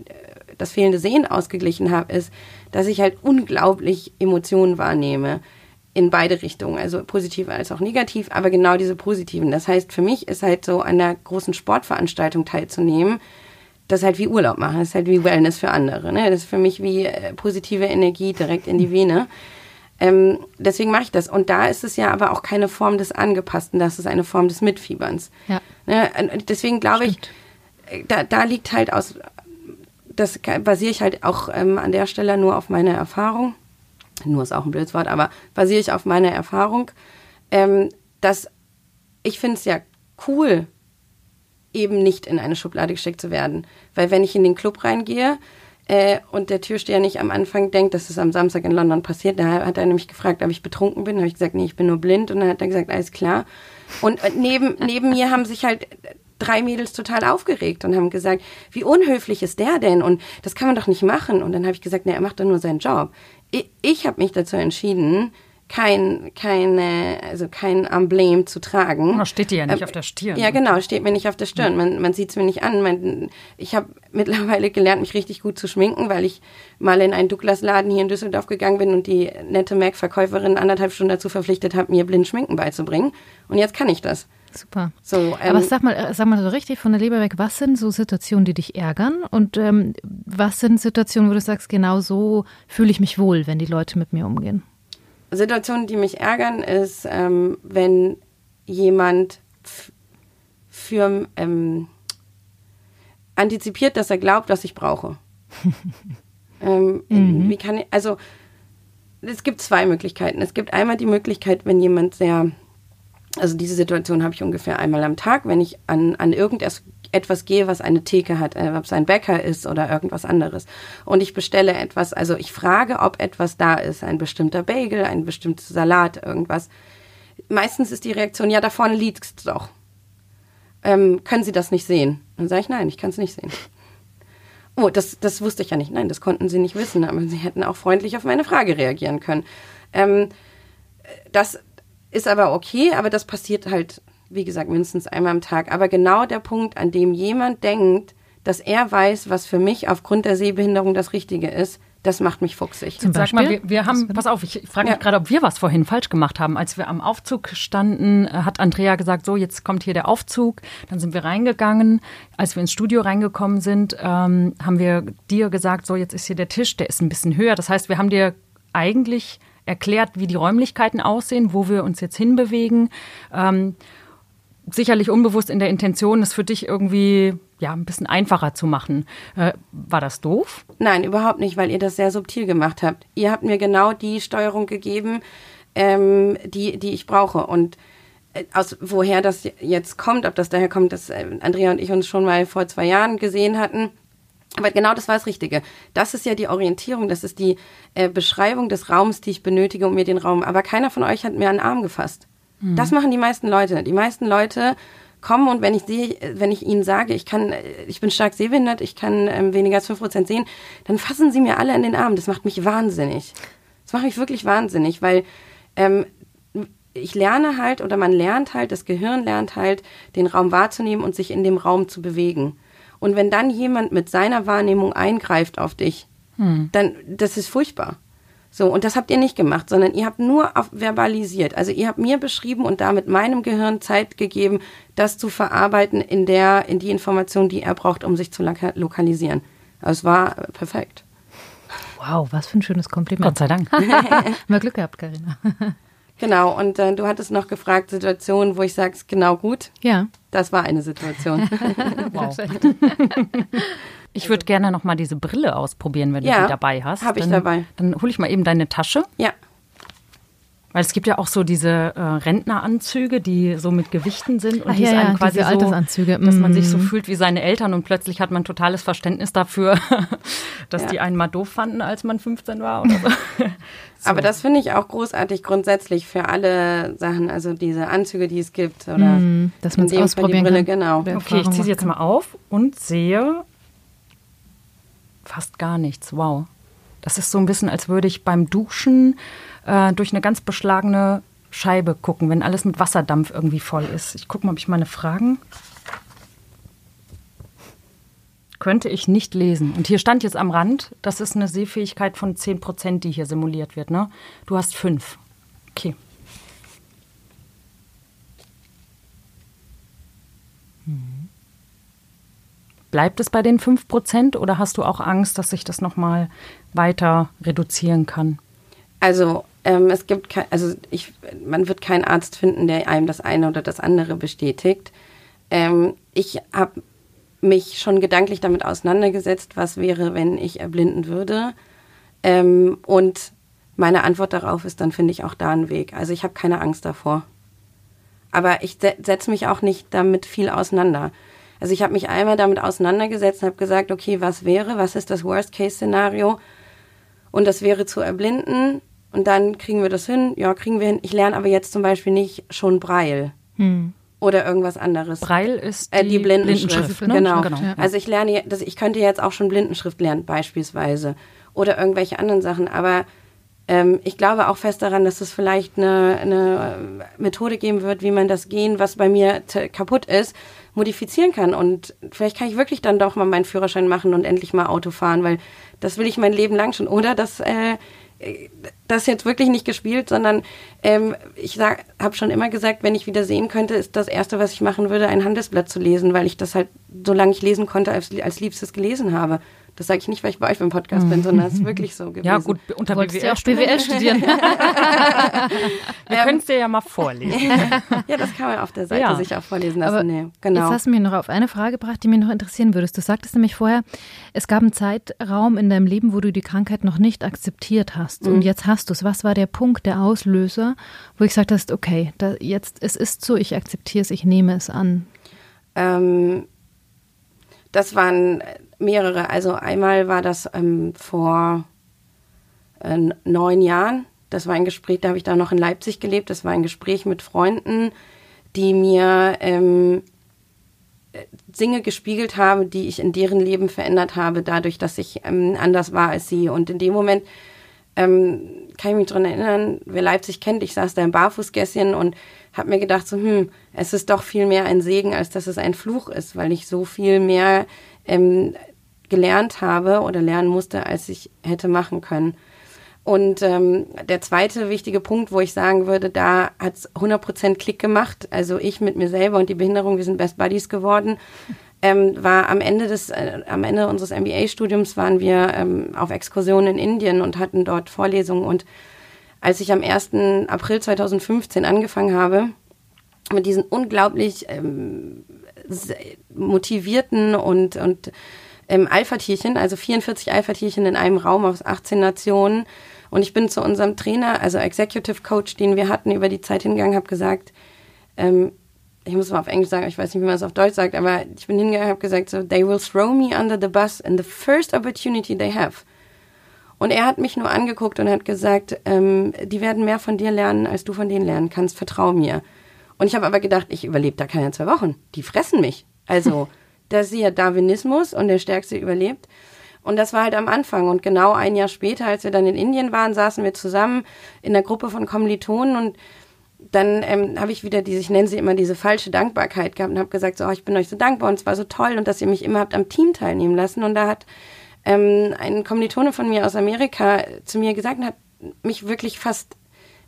das fehlende Sehen ausgeglichen habe, ist, dass ich halt unglaublich Emotionen wahrnehme in beide Richtungen, also positiv als auch negativ, aber genau diese positiven. Das heißt, für mich ist halt so an einer großen Sportveranstaltung teilzunehmen, das ist halt wie Urlaub machen, das ist halt wie Wellness für andere. Ne? Das ist für mich wie äh, positive Energie direkt in die Vene. Ähm, deswegen mache ich das. Und da ist es ja aber auch keine Form des Angepassten, das ist eine Form des Mitfieberns. Ja. Ne? Deswegen glaube ich, äh, da, da liegt halt aus, das basiere ich halt auch ähm, an der Stelle nur auf meiner Erfahrung. Nur ist auch ein blödes Wort, aber basiere ich auf meiner Erfahrung, ähm, dass ich finde es ja cool, eben nicht in eine Schublade gesteckt zu werden. Weil wenn ich in den Club reingehe äh, und der Türsteher nicht am Anfang denkt, dass es am Samstag in London passiert, da hat er nämlich gefragt, ob ich betrunken bin. Da habe ich gesagt, nee, ich bin nur blind. Und dann hat er gesagt, alles klar. Und, und neben, neben mir haben sich halt drei Mädels total aufgeregt und haben gesagt, wie unhöflich ist der denn? Und das kann man doch nicht machen. Und dann habe ich gesagt, nee, er macht doch nur seinen Job. Ich, ich habe mich dazu entschieden, kein, keine, also kein Emblem zu tragen. Das steht dir ja nicht ähm, auf der Stirn. Ja, genau, steht mir nicht auf der Stirn. Man, man sieht es mir nicht an. Man, ich habe mittlerweile gelernt, mich richtig gut zu schminken, weil ich mal in einen Douglas-Laden hier in Düsseldorf gegangen bin und die nette Mac-Verkäuferin anderthalb Stunden dazu verpflichtet habe, mir blind Schminken beizubringen. Und jetzt kann ich das. Super. So, ähm, Aber sag mal, äh, sag mal so richtig von der Leber weg, was sind so Situationen, die dich ärgern? Und ähm, was sind Situationen, wo du sagst, genau so fühle ich mich wohl, wenn die Leute mit mir umgehen? Situationen, die mich ärgern, ist, ähm, wenn jemand für ähm, antizipiert, dass er glaubt, was ich brauche. ähm, mhm. Wie kann ich, also es gibt zwei Möglichkeiten. Es gibt einmal die Möglichkeit, wenn jemand sehr, also diese Situation habe ich ungefähr einmal am Tag, wenn ich an, an irgendetwas etwas gehe, was eine Theke hat, äh, ob es ein Bäcker ist oder irgendwas anderes. Und ich bestelle etwas, also ich frage, ob etwas da ist, ein bestimmter Bagel, ein bestimmter Salat, irgendwas. Meistens ist die Reaktion, ja, da vorne liegt es doch. Ähm, können Sie das nicht sehen? Dann sage ich, nein, ich kann es nicht sehen. Oh, das, das wusste ich ja nicht. Nein, das konnten Sie nicht wissen, aber Sie hätten auch freundlich auf meine Frage reagieren können. Ähm, das ist aber okay, aber das passiert halt wie gesagt, mindestens einmal am Tag. Aber genau der Punkt, an dem jemand denkt, dass er weiß, was für mich aufgrund der Sehbehinderung das Richtige ist, das macht mich fuchsig. Zum Sag mal, wir, wir haben, pass auf, ich frage mich ja. gerade, ob wir was vorhin falsch gemacht haben. Als wir am Aufzug standen, äh, hat Andrea gesagt, so, jetzt kommt hier der Aufzug. Dann sind wir reingegangen. Als wir ins Studio reingekommen sind, ähm, haben wir dir gesagt, so, jetzt ist hier der Tisch, der ist ein bisschen höher. Das heißt, wir haben dir eigentlich erklärt, wie die Räumlichkeiten aussehen, wo wir uns jetzt hinbewegen. Ähm, sicherlich unbewusst in der Intention, es für dich irgendwie ja, ein bisschen einfacher zu machen. Äh, war das doof? Nein, überhaupt nicht, weil ihr das sehr subtil gemacht habt. Ihr habt mir genau die Steuerung gegeben, ähm, die, die ich brauche. Und äh, aus woher das jetzt kommt, ob das daher kommt, dass äh, Andrea und ich uns schon mal vor zwei Jahren gesehen hatten. Aber genau das war das Richtige. Das ist ja die Orientierung, das ist die äh, Beschreibung des Raums, die ich benötige, um mir den Raum. Aber keiner von euch hat mir einen Arm gefasst. Das machen die meisten Leute. Die meisten Leute kommen und wenn ich sehe, wenn ich ihnen sage, ich kann, ich bin stark sehbehindert, ich kann ähm, weniger als fünf Prozent sehen, dann fassen sie mir alle in den Arm. Das macht mich wahnsinnig. Das macht mich wirklich wahnsinnig, weil ähm, ich lerne halt oder man lernt halt, das Gehirn lernt halt, den Raum wahrzunehmen und sich in dem Raum zu bewegen. Und wenn dann jemand mit seiner Wahrnehmung eingreift auf dich, hm. dann, das ist furchtbar. So, und das habt ihr nicht gemacht, sondern ihr habt nur verbalisiert. Also ihr habt mir beschrieben und damit meinem Gehirn Zeit gegeben, das zu verarbeiten in der, in die Information, die er braucht, um sich zu lokalisieren. Also es war perfekt. Wow, was für ein schönes Kompliment. Gott sei Dank. Mal Glück gehabt, Karina. Genau, und äh, du hattest noch gefragt, Situationen, wo ich sage, genau gut. Ja. Das war eine Situation. wow. Ich würde gerne noch mal diese Brille ausprobieren, wenn ja, du die dabei hast. habe ich dabei. Dann hole ich mal eben deine Tasche. Ja. Weil es gibt ja auch so diese äh, Rentneranzüge, die so mit Gewichten sind und Ach, die ja, einem ja, quasi diese so, Altersanzüge. dass man sich so Mhm. fühlt wie seine Eltern und plötzlich hat man totales Verständnis dafür, dass Ja. die einen mal doof fanden, als man 15 war oder so. so. Aber das finde ich auch großartig grundsätzlich für alle Sachen, also diese Anzüge, die es gibt. Oder Mhm, dass man Fall die ausprobieren Brille, kann. genau. Okay, ich ziehe sie jetzt mal auf und sehe fast gar nichts. Wow. Das ist so ein bisschen, als würde ich beim Duschen äh, durch eine ganz beschlagene Scheibe gucken, wenn alles mit Wasserdampf irgendwie voll ist. Ich gucke mal, ob ich meine Fragen. Könnte ich nicht lesen. Und hier stand jetzt am Rand, das ist eine Sehfähigkeit von 10 Prozent, die hier simuliert wird. Ne? Du hast fünf. Okay. Bleibt es bei den 5 Prozent oder hast du auch Angst, dass sich das nochmal weiter reduzieren kann? Also ähm, es gibt kein, also ich, man wird keinen Arzt finden, der einem das eine oder das andere bestätigt. Ähm, ich habe mich schon gedanklich damit auseinandergesetzt, was wäre, wenn ich erblinden würde. Ähm, und meine Antwort darauf ist, dann finde ich auch da einen Weg. Also ich habe keine Angst davor. Aber ich se setze mich auch nicht damit viel auseinander. Also ich habe mich einmal damit auseinandergesetzt und habe gesagt, okay, was wäre, was ist das Worst-Case-Szenario? Und das wäre zu erblinden und dann kriegen wir das hin. Ja, kriegen wir hin. Ich lerne aber jetzt zum Beispiel nicht schon Braille Hm. oder irgendwas anderes. Braille ist die, Äh, die Blindenschrift, ne? genau. genau. Ja. Also ich lerne, je- das, ich könnte jetzt auch schon Blindenschrift lernen beispielsweise oder irgendwelche anderen Sachen, aber ähm, ich glaube auch fest daran, dass es vielleicht eine, eine Methode geben wird, wie man das Gehen, was bei mir kaputt ist, modifizieren kann und vielleicht kann ich wirklich dann doch mal meinen Führerschein machen und endlich mal Auto fahren, weil das will ich mein Leben lang schon. Oder das äh, das jetzt wirklich nicht gespielt, sondern ähm, ich habe schon immer gesagt, wenn ich wieder sehen könnte, ist das Erste, was ich machen würde, ein Handelsblatt zu lesen, weil ich das halt, solange ich lesen konnte, als, als Liebstes gelesen habe. Das sage ich nicht, weil ich bei euch beim Podcast bin, sondern es ist wirklich so gewesen. Ja, gut, unter Du wolltest ja BWL. auch BWL studieren. Wir können es dir ja mal vorlesen. Ja, das kann man auf der Seite Ja. sich auch vorlesen lassen. Aber nee, genau. Jetzt hast du mich noch auf eine Frage gebracht, die mich noch interessieren würdest. Du sagtest nämlich vorher, es gab einen Zeitraum in deinem Leben, wo du die Krankheit noch nicht akzeptiert hast. Mhm. Und jetzt hast du es. Was war der Punkt, der Auslöser, wo ich gesagt hast, okay, da, jetzt, es ist so, ich akzeptiere es, ich nehme es an. Ähm, das waren mehrere. Also einmal war das ähm, vor äh, neun Jahren. Das war ein Gespräch, da habe ich da noch in Leipzig gelebt. Das war ein Gespräch mit Freunden, die mir ähm, äh, Dinge gespiegelt haben, die ich in deren Leben verändert habe, dadurch, dass ich ähm, anders war als sie. Und in dem Moment ähm, kann ich mich dran erinnern, wer Leipzig kennt, ich saß da im Barfußgässchen und habe mir gedacht, so, hm, es ist doch viel mehr ein Segen, als dass es ein Fluch ist, weil ich so viel mehr ähm, gelernt habe oder lernen musste, als ich hätte machen können. Und ähm, der zweite wichtige Punkt, wo ich sagen würde, da hat es 100% Klick gemacht. Also ich mit mir selber und die Behinderung, wir sind Best Buddies geworden. Ähm, war am Ende des, äh, am Ende unseres MBA-Studiums waren wir ähm, auf Exkursion in Indien und hatten dort Vorlesungen. Und als ich am 1. April 2015 angefangen habe, mit diesen unglaublich ähm, motivierten und, und ähm, Alpha-Tierchen, also 44 Alpha-Tierchen in einem Raum aus 18 Nationen. Und ich bin zu unserem Trainer, also Executive Coach, den wir hatten, über die Zeit hingegangen, habe gesagt, ähm, ich muss mal auf Englisch sagen, ich weiß nicht, wie man es auf Deutsch sagt, aber ich bin hingegangen, habe gesagt, so, they will throw me under the bus in the first opportunity they have. Und er hat mich nur angeguckt und hat gesagt, ähm, die werden mehr von dir lernen, als du von denen lernen kannst, vertrau mir. Und ich habe aber gedacht, ich überlebe da keine zwei Wochen. Die fressen mich. Also, das ist ja Darwinismus und der Stärkste überlebt. Und das war halt am Anfang. Und genau ein Jahr später, als wir dann in Indien waren, saßen wir zusammen in der Gruppe von Kommilitonen und dann ähm, habe ich wieder diese, ich nenne sie immer diese falsche Dankbarkeit gehabt und habe gesagt, so, oh, ich bin euch so dankbar und es war so toll und dass ihr mich immer habt am Team teilnehmen lassen. Und da hat ähm, ein Kommilitone von mir aus Amerika zu mir gesagt und hat mich wirklich fast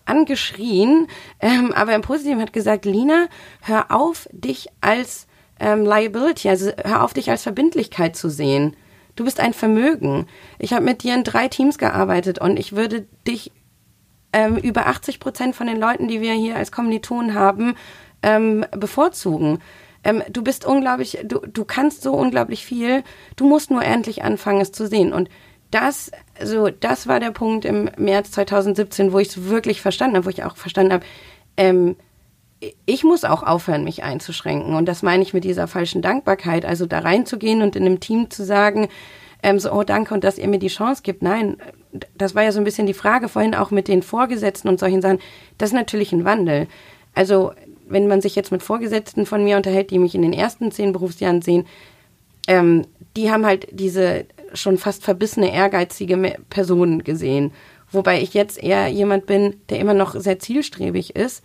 angeschrien, ähm, aber im Positiven hat gesagt, Lina, hör auf, dich als ähm, Liability, also hör auf, dich als Verbindlichkeit zu sehen. Du bist ein Vermögen. Ich habe mit dir in drei Teams gearbeitet und ich würde dich ähm, über 80 Prozent von den Leuten, die wir hier als Kommilitonen haben, ähm, bevorzugen. Ähm, du bist unglaublich, du, du kannst so unglaublich viel. Du musst nur endlich anfangen, es zu sehen. Und das, so, das war der Punkt im März 2017, wo ich es wirklich verstanden habe, wo ich auch verstanden habe, ähm, ich muss auch aufhören, mich einzuschränken. Und das meine ich mit dieser falschen Dankbarkeit. Also da reinzugehen und in einem Team zu sagen, ähm, so, oh danke und dass ihr mir die Chance gibt. Nein, das war ja so ein bisschen die Frage vorhin auch mit den Vorgesetzten und solchen Sachen. Das ist natürlich ein Wandel. Also wenn man sich jetzt mit Vorgesetzten von mir unterhält, die mich in den ersten zehn Berufsjahren sehen, ähm, die haben halt diese schon fast verbissene, ehrgeizige Person gesehen. Wobei ich jetzt eher jemand bin, der immer noch sehr zielstrebig ist,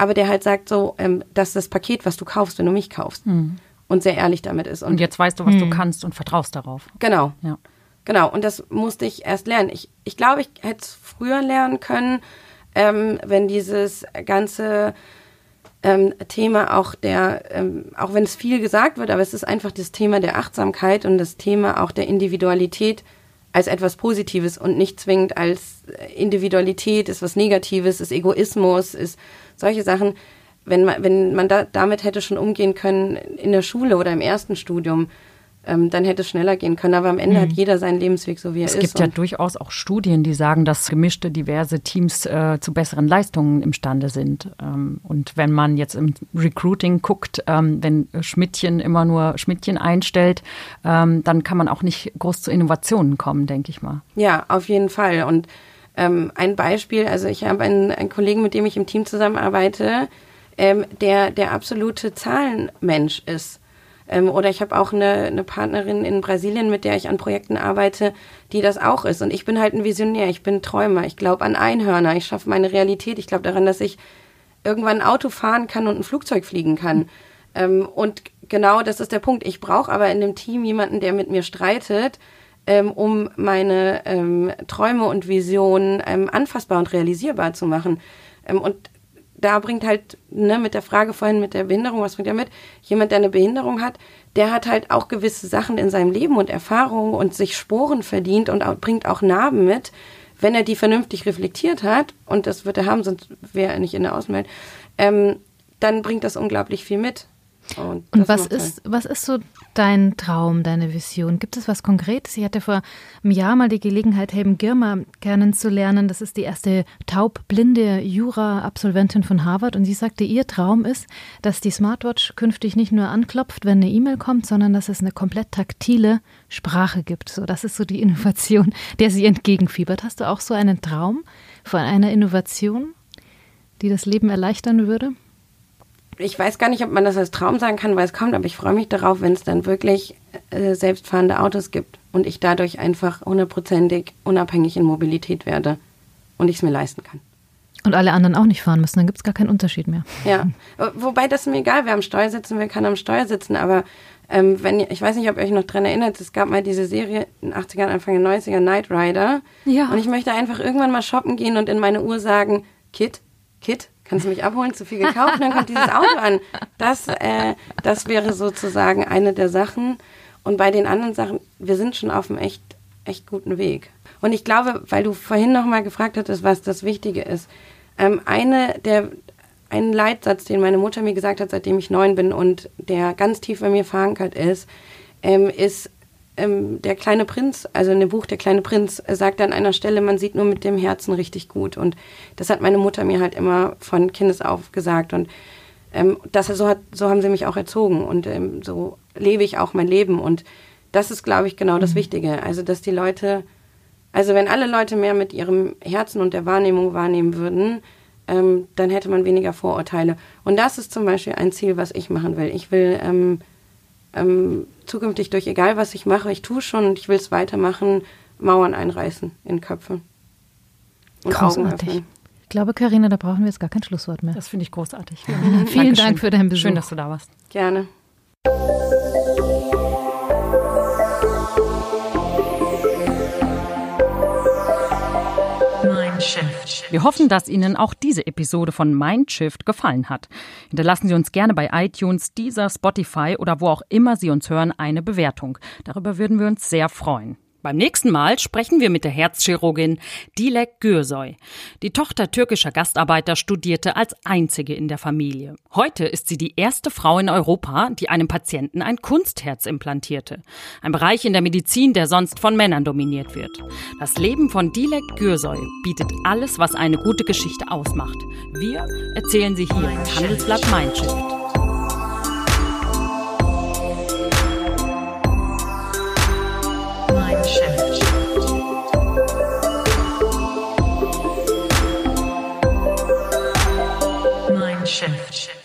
aber der halt sagt so, ähm, das ist das Paket, was du kaufst, wenn du mich kaufst. Mhm. Und sehr ehrlich damit ist. Und, und jetzt weißt du, was mhm. du kannst und vertraust darauf. Genau. Ja. Genau. Und das musste ich erst lernen. Ich, ich glaube, ich hätte es früher lernen können, ähm, wenn dieses ganze ähm, Thema auch der, ähm, auch wenn es viel gesagt wird, aber es ist einfach das Thema der Achtsamkeit und das Thema auch der Individualität als etwas Positives und nicht zwingend als Individualität ist was Negatives, ist Egoismus, ist solche Sachen. Wenn man, wenn man da, damit hätte schon umgehen können in der Schule oder im ersten Studium, ähm, dann hätte es schneller gehen können. Aber am Ende mhm. hat jeder seinen Lebensweg so, wie er es ist. Es gibt ja durchaus auch Studien, die sagen, dass gemischte, diverse Teams äh, zu besseren Leistungen imstande sind. Ähm, und wenn man jetzt im Recruiting guckt, ähm, wenn Schmidtchen immer nur Schmidtchen einstellt, ähm, dann kann man auch nicht groß zu Innovationen kommen, denke ich mal. Ja, auf jeden Fall. Und ähm, ein Beispiel, also ich habe einen, einen Kollegen, mit dem ich im Team zusammenarbeite, ähm, der der absolute Zahlenmensch ist. Ähm, oder ich habe auch eine, eine Partnerin in Brasilien, mit der ich an Projekten arbeite, die das auch ist. Und ich bin halt ein Visionär, ich bin Träumer, ich glaube an Einhörner, ich schaffe meine Realität, ich glaube daran, dass ich irgendwann ein Auto fahren kann und ein Flugzeug fliegen kann. Ähm, und genau das ist der Punkt. Ich brauche aber in dem Team jemanden, der mit mir streitet, ähm, um meine ähm, Träume und Visionen ähm, anfassbar und realisierbar zu machen. Ähm, und da bringt halt, ne, mit der Frage vorhin mit der Behinderung, was bringt er mit? Jemand, der eine Behinderung hat, der hat halt auch gewisse Sachen in seinem Leben und Erfahrungen und sich Sporen verdient und auch, bringt auch Narben mit, wenn er die vernünftig reflektiert hat, und das wird er haben, sonst wäre er nicht in der Außenwelt, ähm, dann bringt das unglaublich viel mit. Und, und was ist, was ist so dein Traum, deine Vision? Gibt es was Konkretes? Ich hatte vor einem Jahr mal die Gelegenheit, Heben Girma kennenzulernen. Das ist die erste taubblinde Jura-Absolventin von Harvard. Und sie sagte, ihr Traum ist, dass die Smartwatch künftig nicht nur anklopft, wenn eine E-Mail kommt, sondern dass es eine komplett taktile Sprache gibt. So, das ist so die Innovation, der sie entgegenfiebert. Hast du auch so einen Traum von einer Innovation, die das Leben erleichtern würde? Ich weiß gar nicht, ob man das als Traum sagen kann, weil es kommt, aber ich freue mich darauf, wenn es dann wirklich äh, selbstfahrende Autos gibt und ich dadurch einfach hundertprozentig unabhängig in Mobilität werde und ich es mir leisten kann. Und alle anderen auch nicht fahren müssen, dann gibt es gar keinen Unterschied mehr. Ja, wobei das ist mir egal, wer am Steuer sitzen will, kann am Steuer sitzen, aber ähm, wenn ich weiß nicht, ob ihr euch noch dran erinnert, es gab mal diese Serie in den 80ern, Anfang der 90er, Knight Rider. Ja. Und ich möchte einfach irgendwann mal shoppen gehen und in meine Uhr sagen, Kit, Kit, kannst du mich abholen, zu viel gekauft, und dann kommt dieses Auto an. Das, äh, das wäre sozusagen eine der Sachen. Und bei den anderen Sachen, wir sind schon auf einem echt, echt guten Weg. Und ich glaube, weil du vorhin nochmal gefragt hattest, was das Wichtige ist, ähm, eine der, ein Leitsatz, den meine Mutter mir gesagt hat, seitdem ich neun bin und der ganz tief bei mir verankert ist, ähm, ist ähm, der kleine Prinz, also in dem Buch Der kleine Prinz, sagt an einer Stelle, man sieht nur mit dem Herzen richtig gut. Und das hat meine Mutter mir halt immer von Kindesauf gesagt. Und ähm, das, so, hat, so haben sie mich auch erzogen. Und ähm, so lebe ich auch mein Leben. Und das ist, glaube ich, genau das mhm. Wichtige. Also, dass die Leute, also wenn alle Leute mehr mit ihrem Herzen und der Wahrnehmung wahrnehmen würden, ähm, dann hätte man weniger Vorurteile. Und das ist zum Beispiel ein Ziel, was ich machen will. Ich will ähm, ähm, zukünftig durch egal was ich mache, ich tue schon und ich will es weitermachen, Mauern einreißen in Köpfe. Und Großartig. Augen öffnen. Ich glaube, Karina, da brauchen wir jetzt gar kein Schlusswort mehr. Das finde ich großartig. Ja. Vielen Dankeschön. Dank für deinen Besuch. Schön, dass du da warst. Gerne. Wir hoffen, dass Ihnen auch diese Episode von Mindshift gefallen hat. Hinterlassen Sie uns gerne bei iTunes, Deezer, Spotify oder wo auch immer Sie uns hören eine Bewertung. Darüber würden wir uns sehr freuen. Beim nächsten Mal sprechen wir mit der Herzchirurgin Dilek Gürsoy. Die Tochter türkischer Gastarbeiter studierte als einzige in der Familie. Heute ist sie die erste Frau in Europa, die einem Patienten ein Kunstherz implantierte. Ein Bereich in der Medizin, der sonst von Männern dominiert wird. Das Leben von Dilek Gürsoy bietet alles, was eine gute Geschichte ausmacht. Wir erzählen sie hier im Handelsblatt Mindshift. Mind Shift. Mind Shift.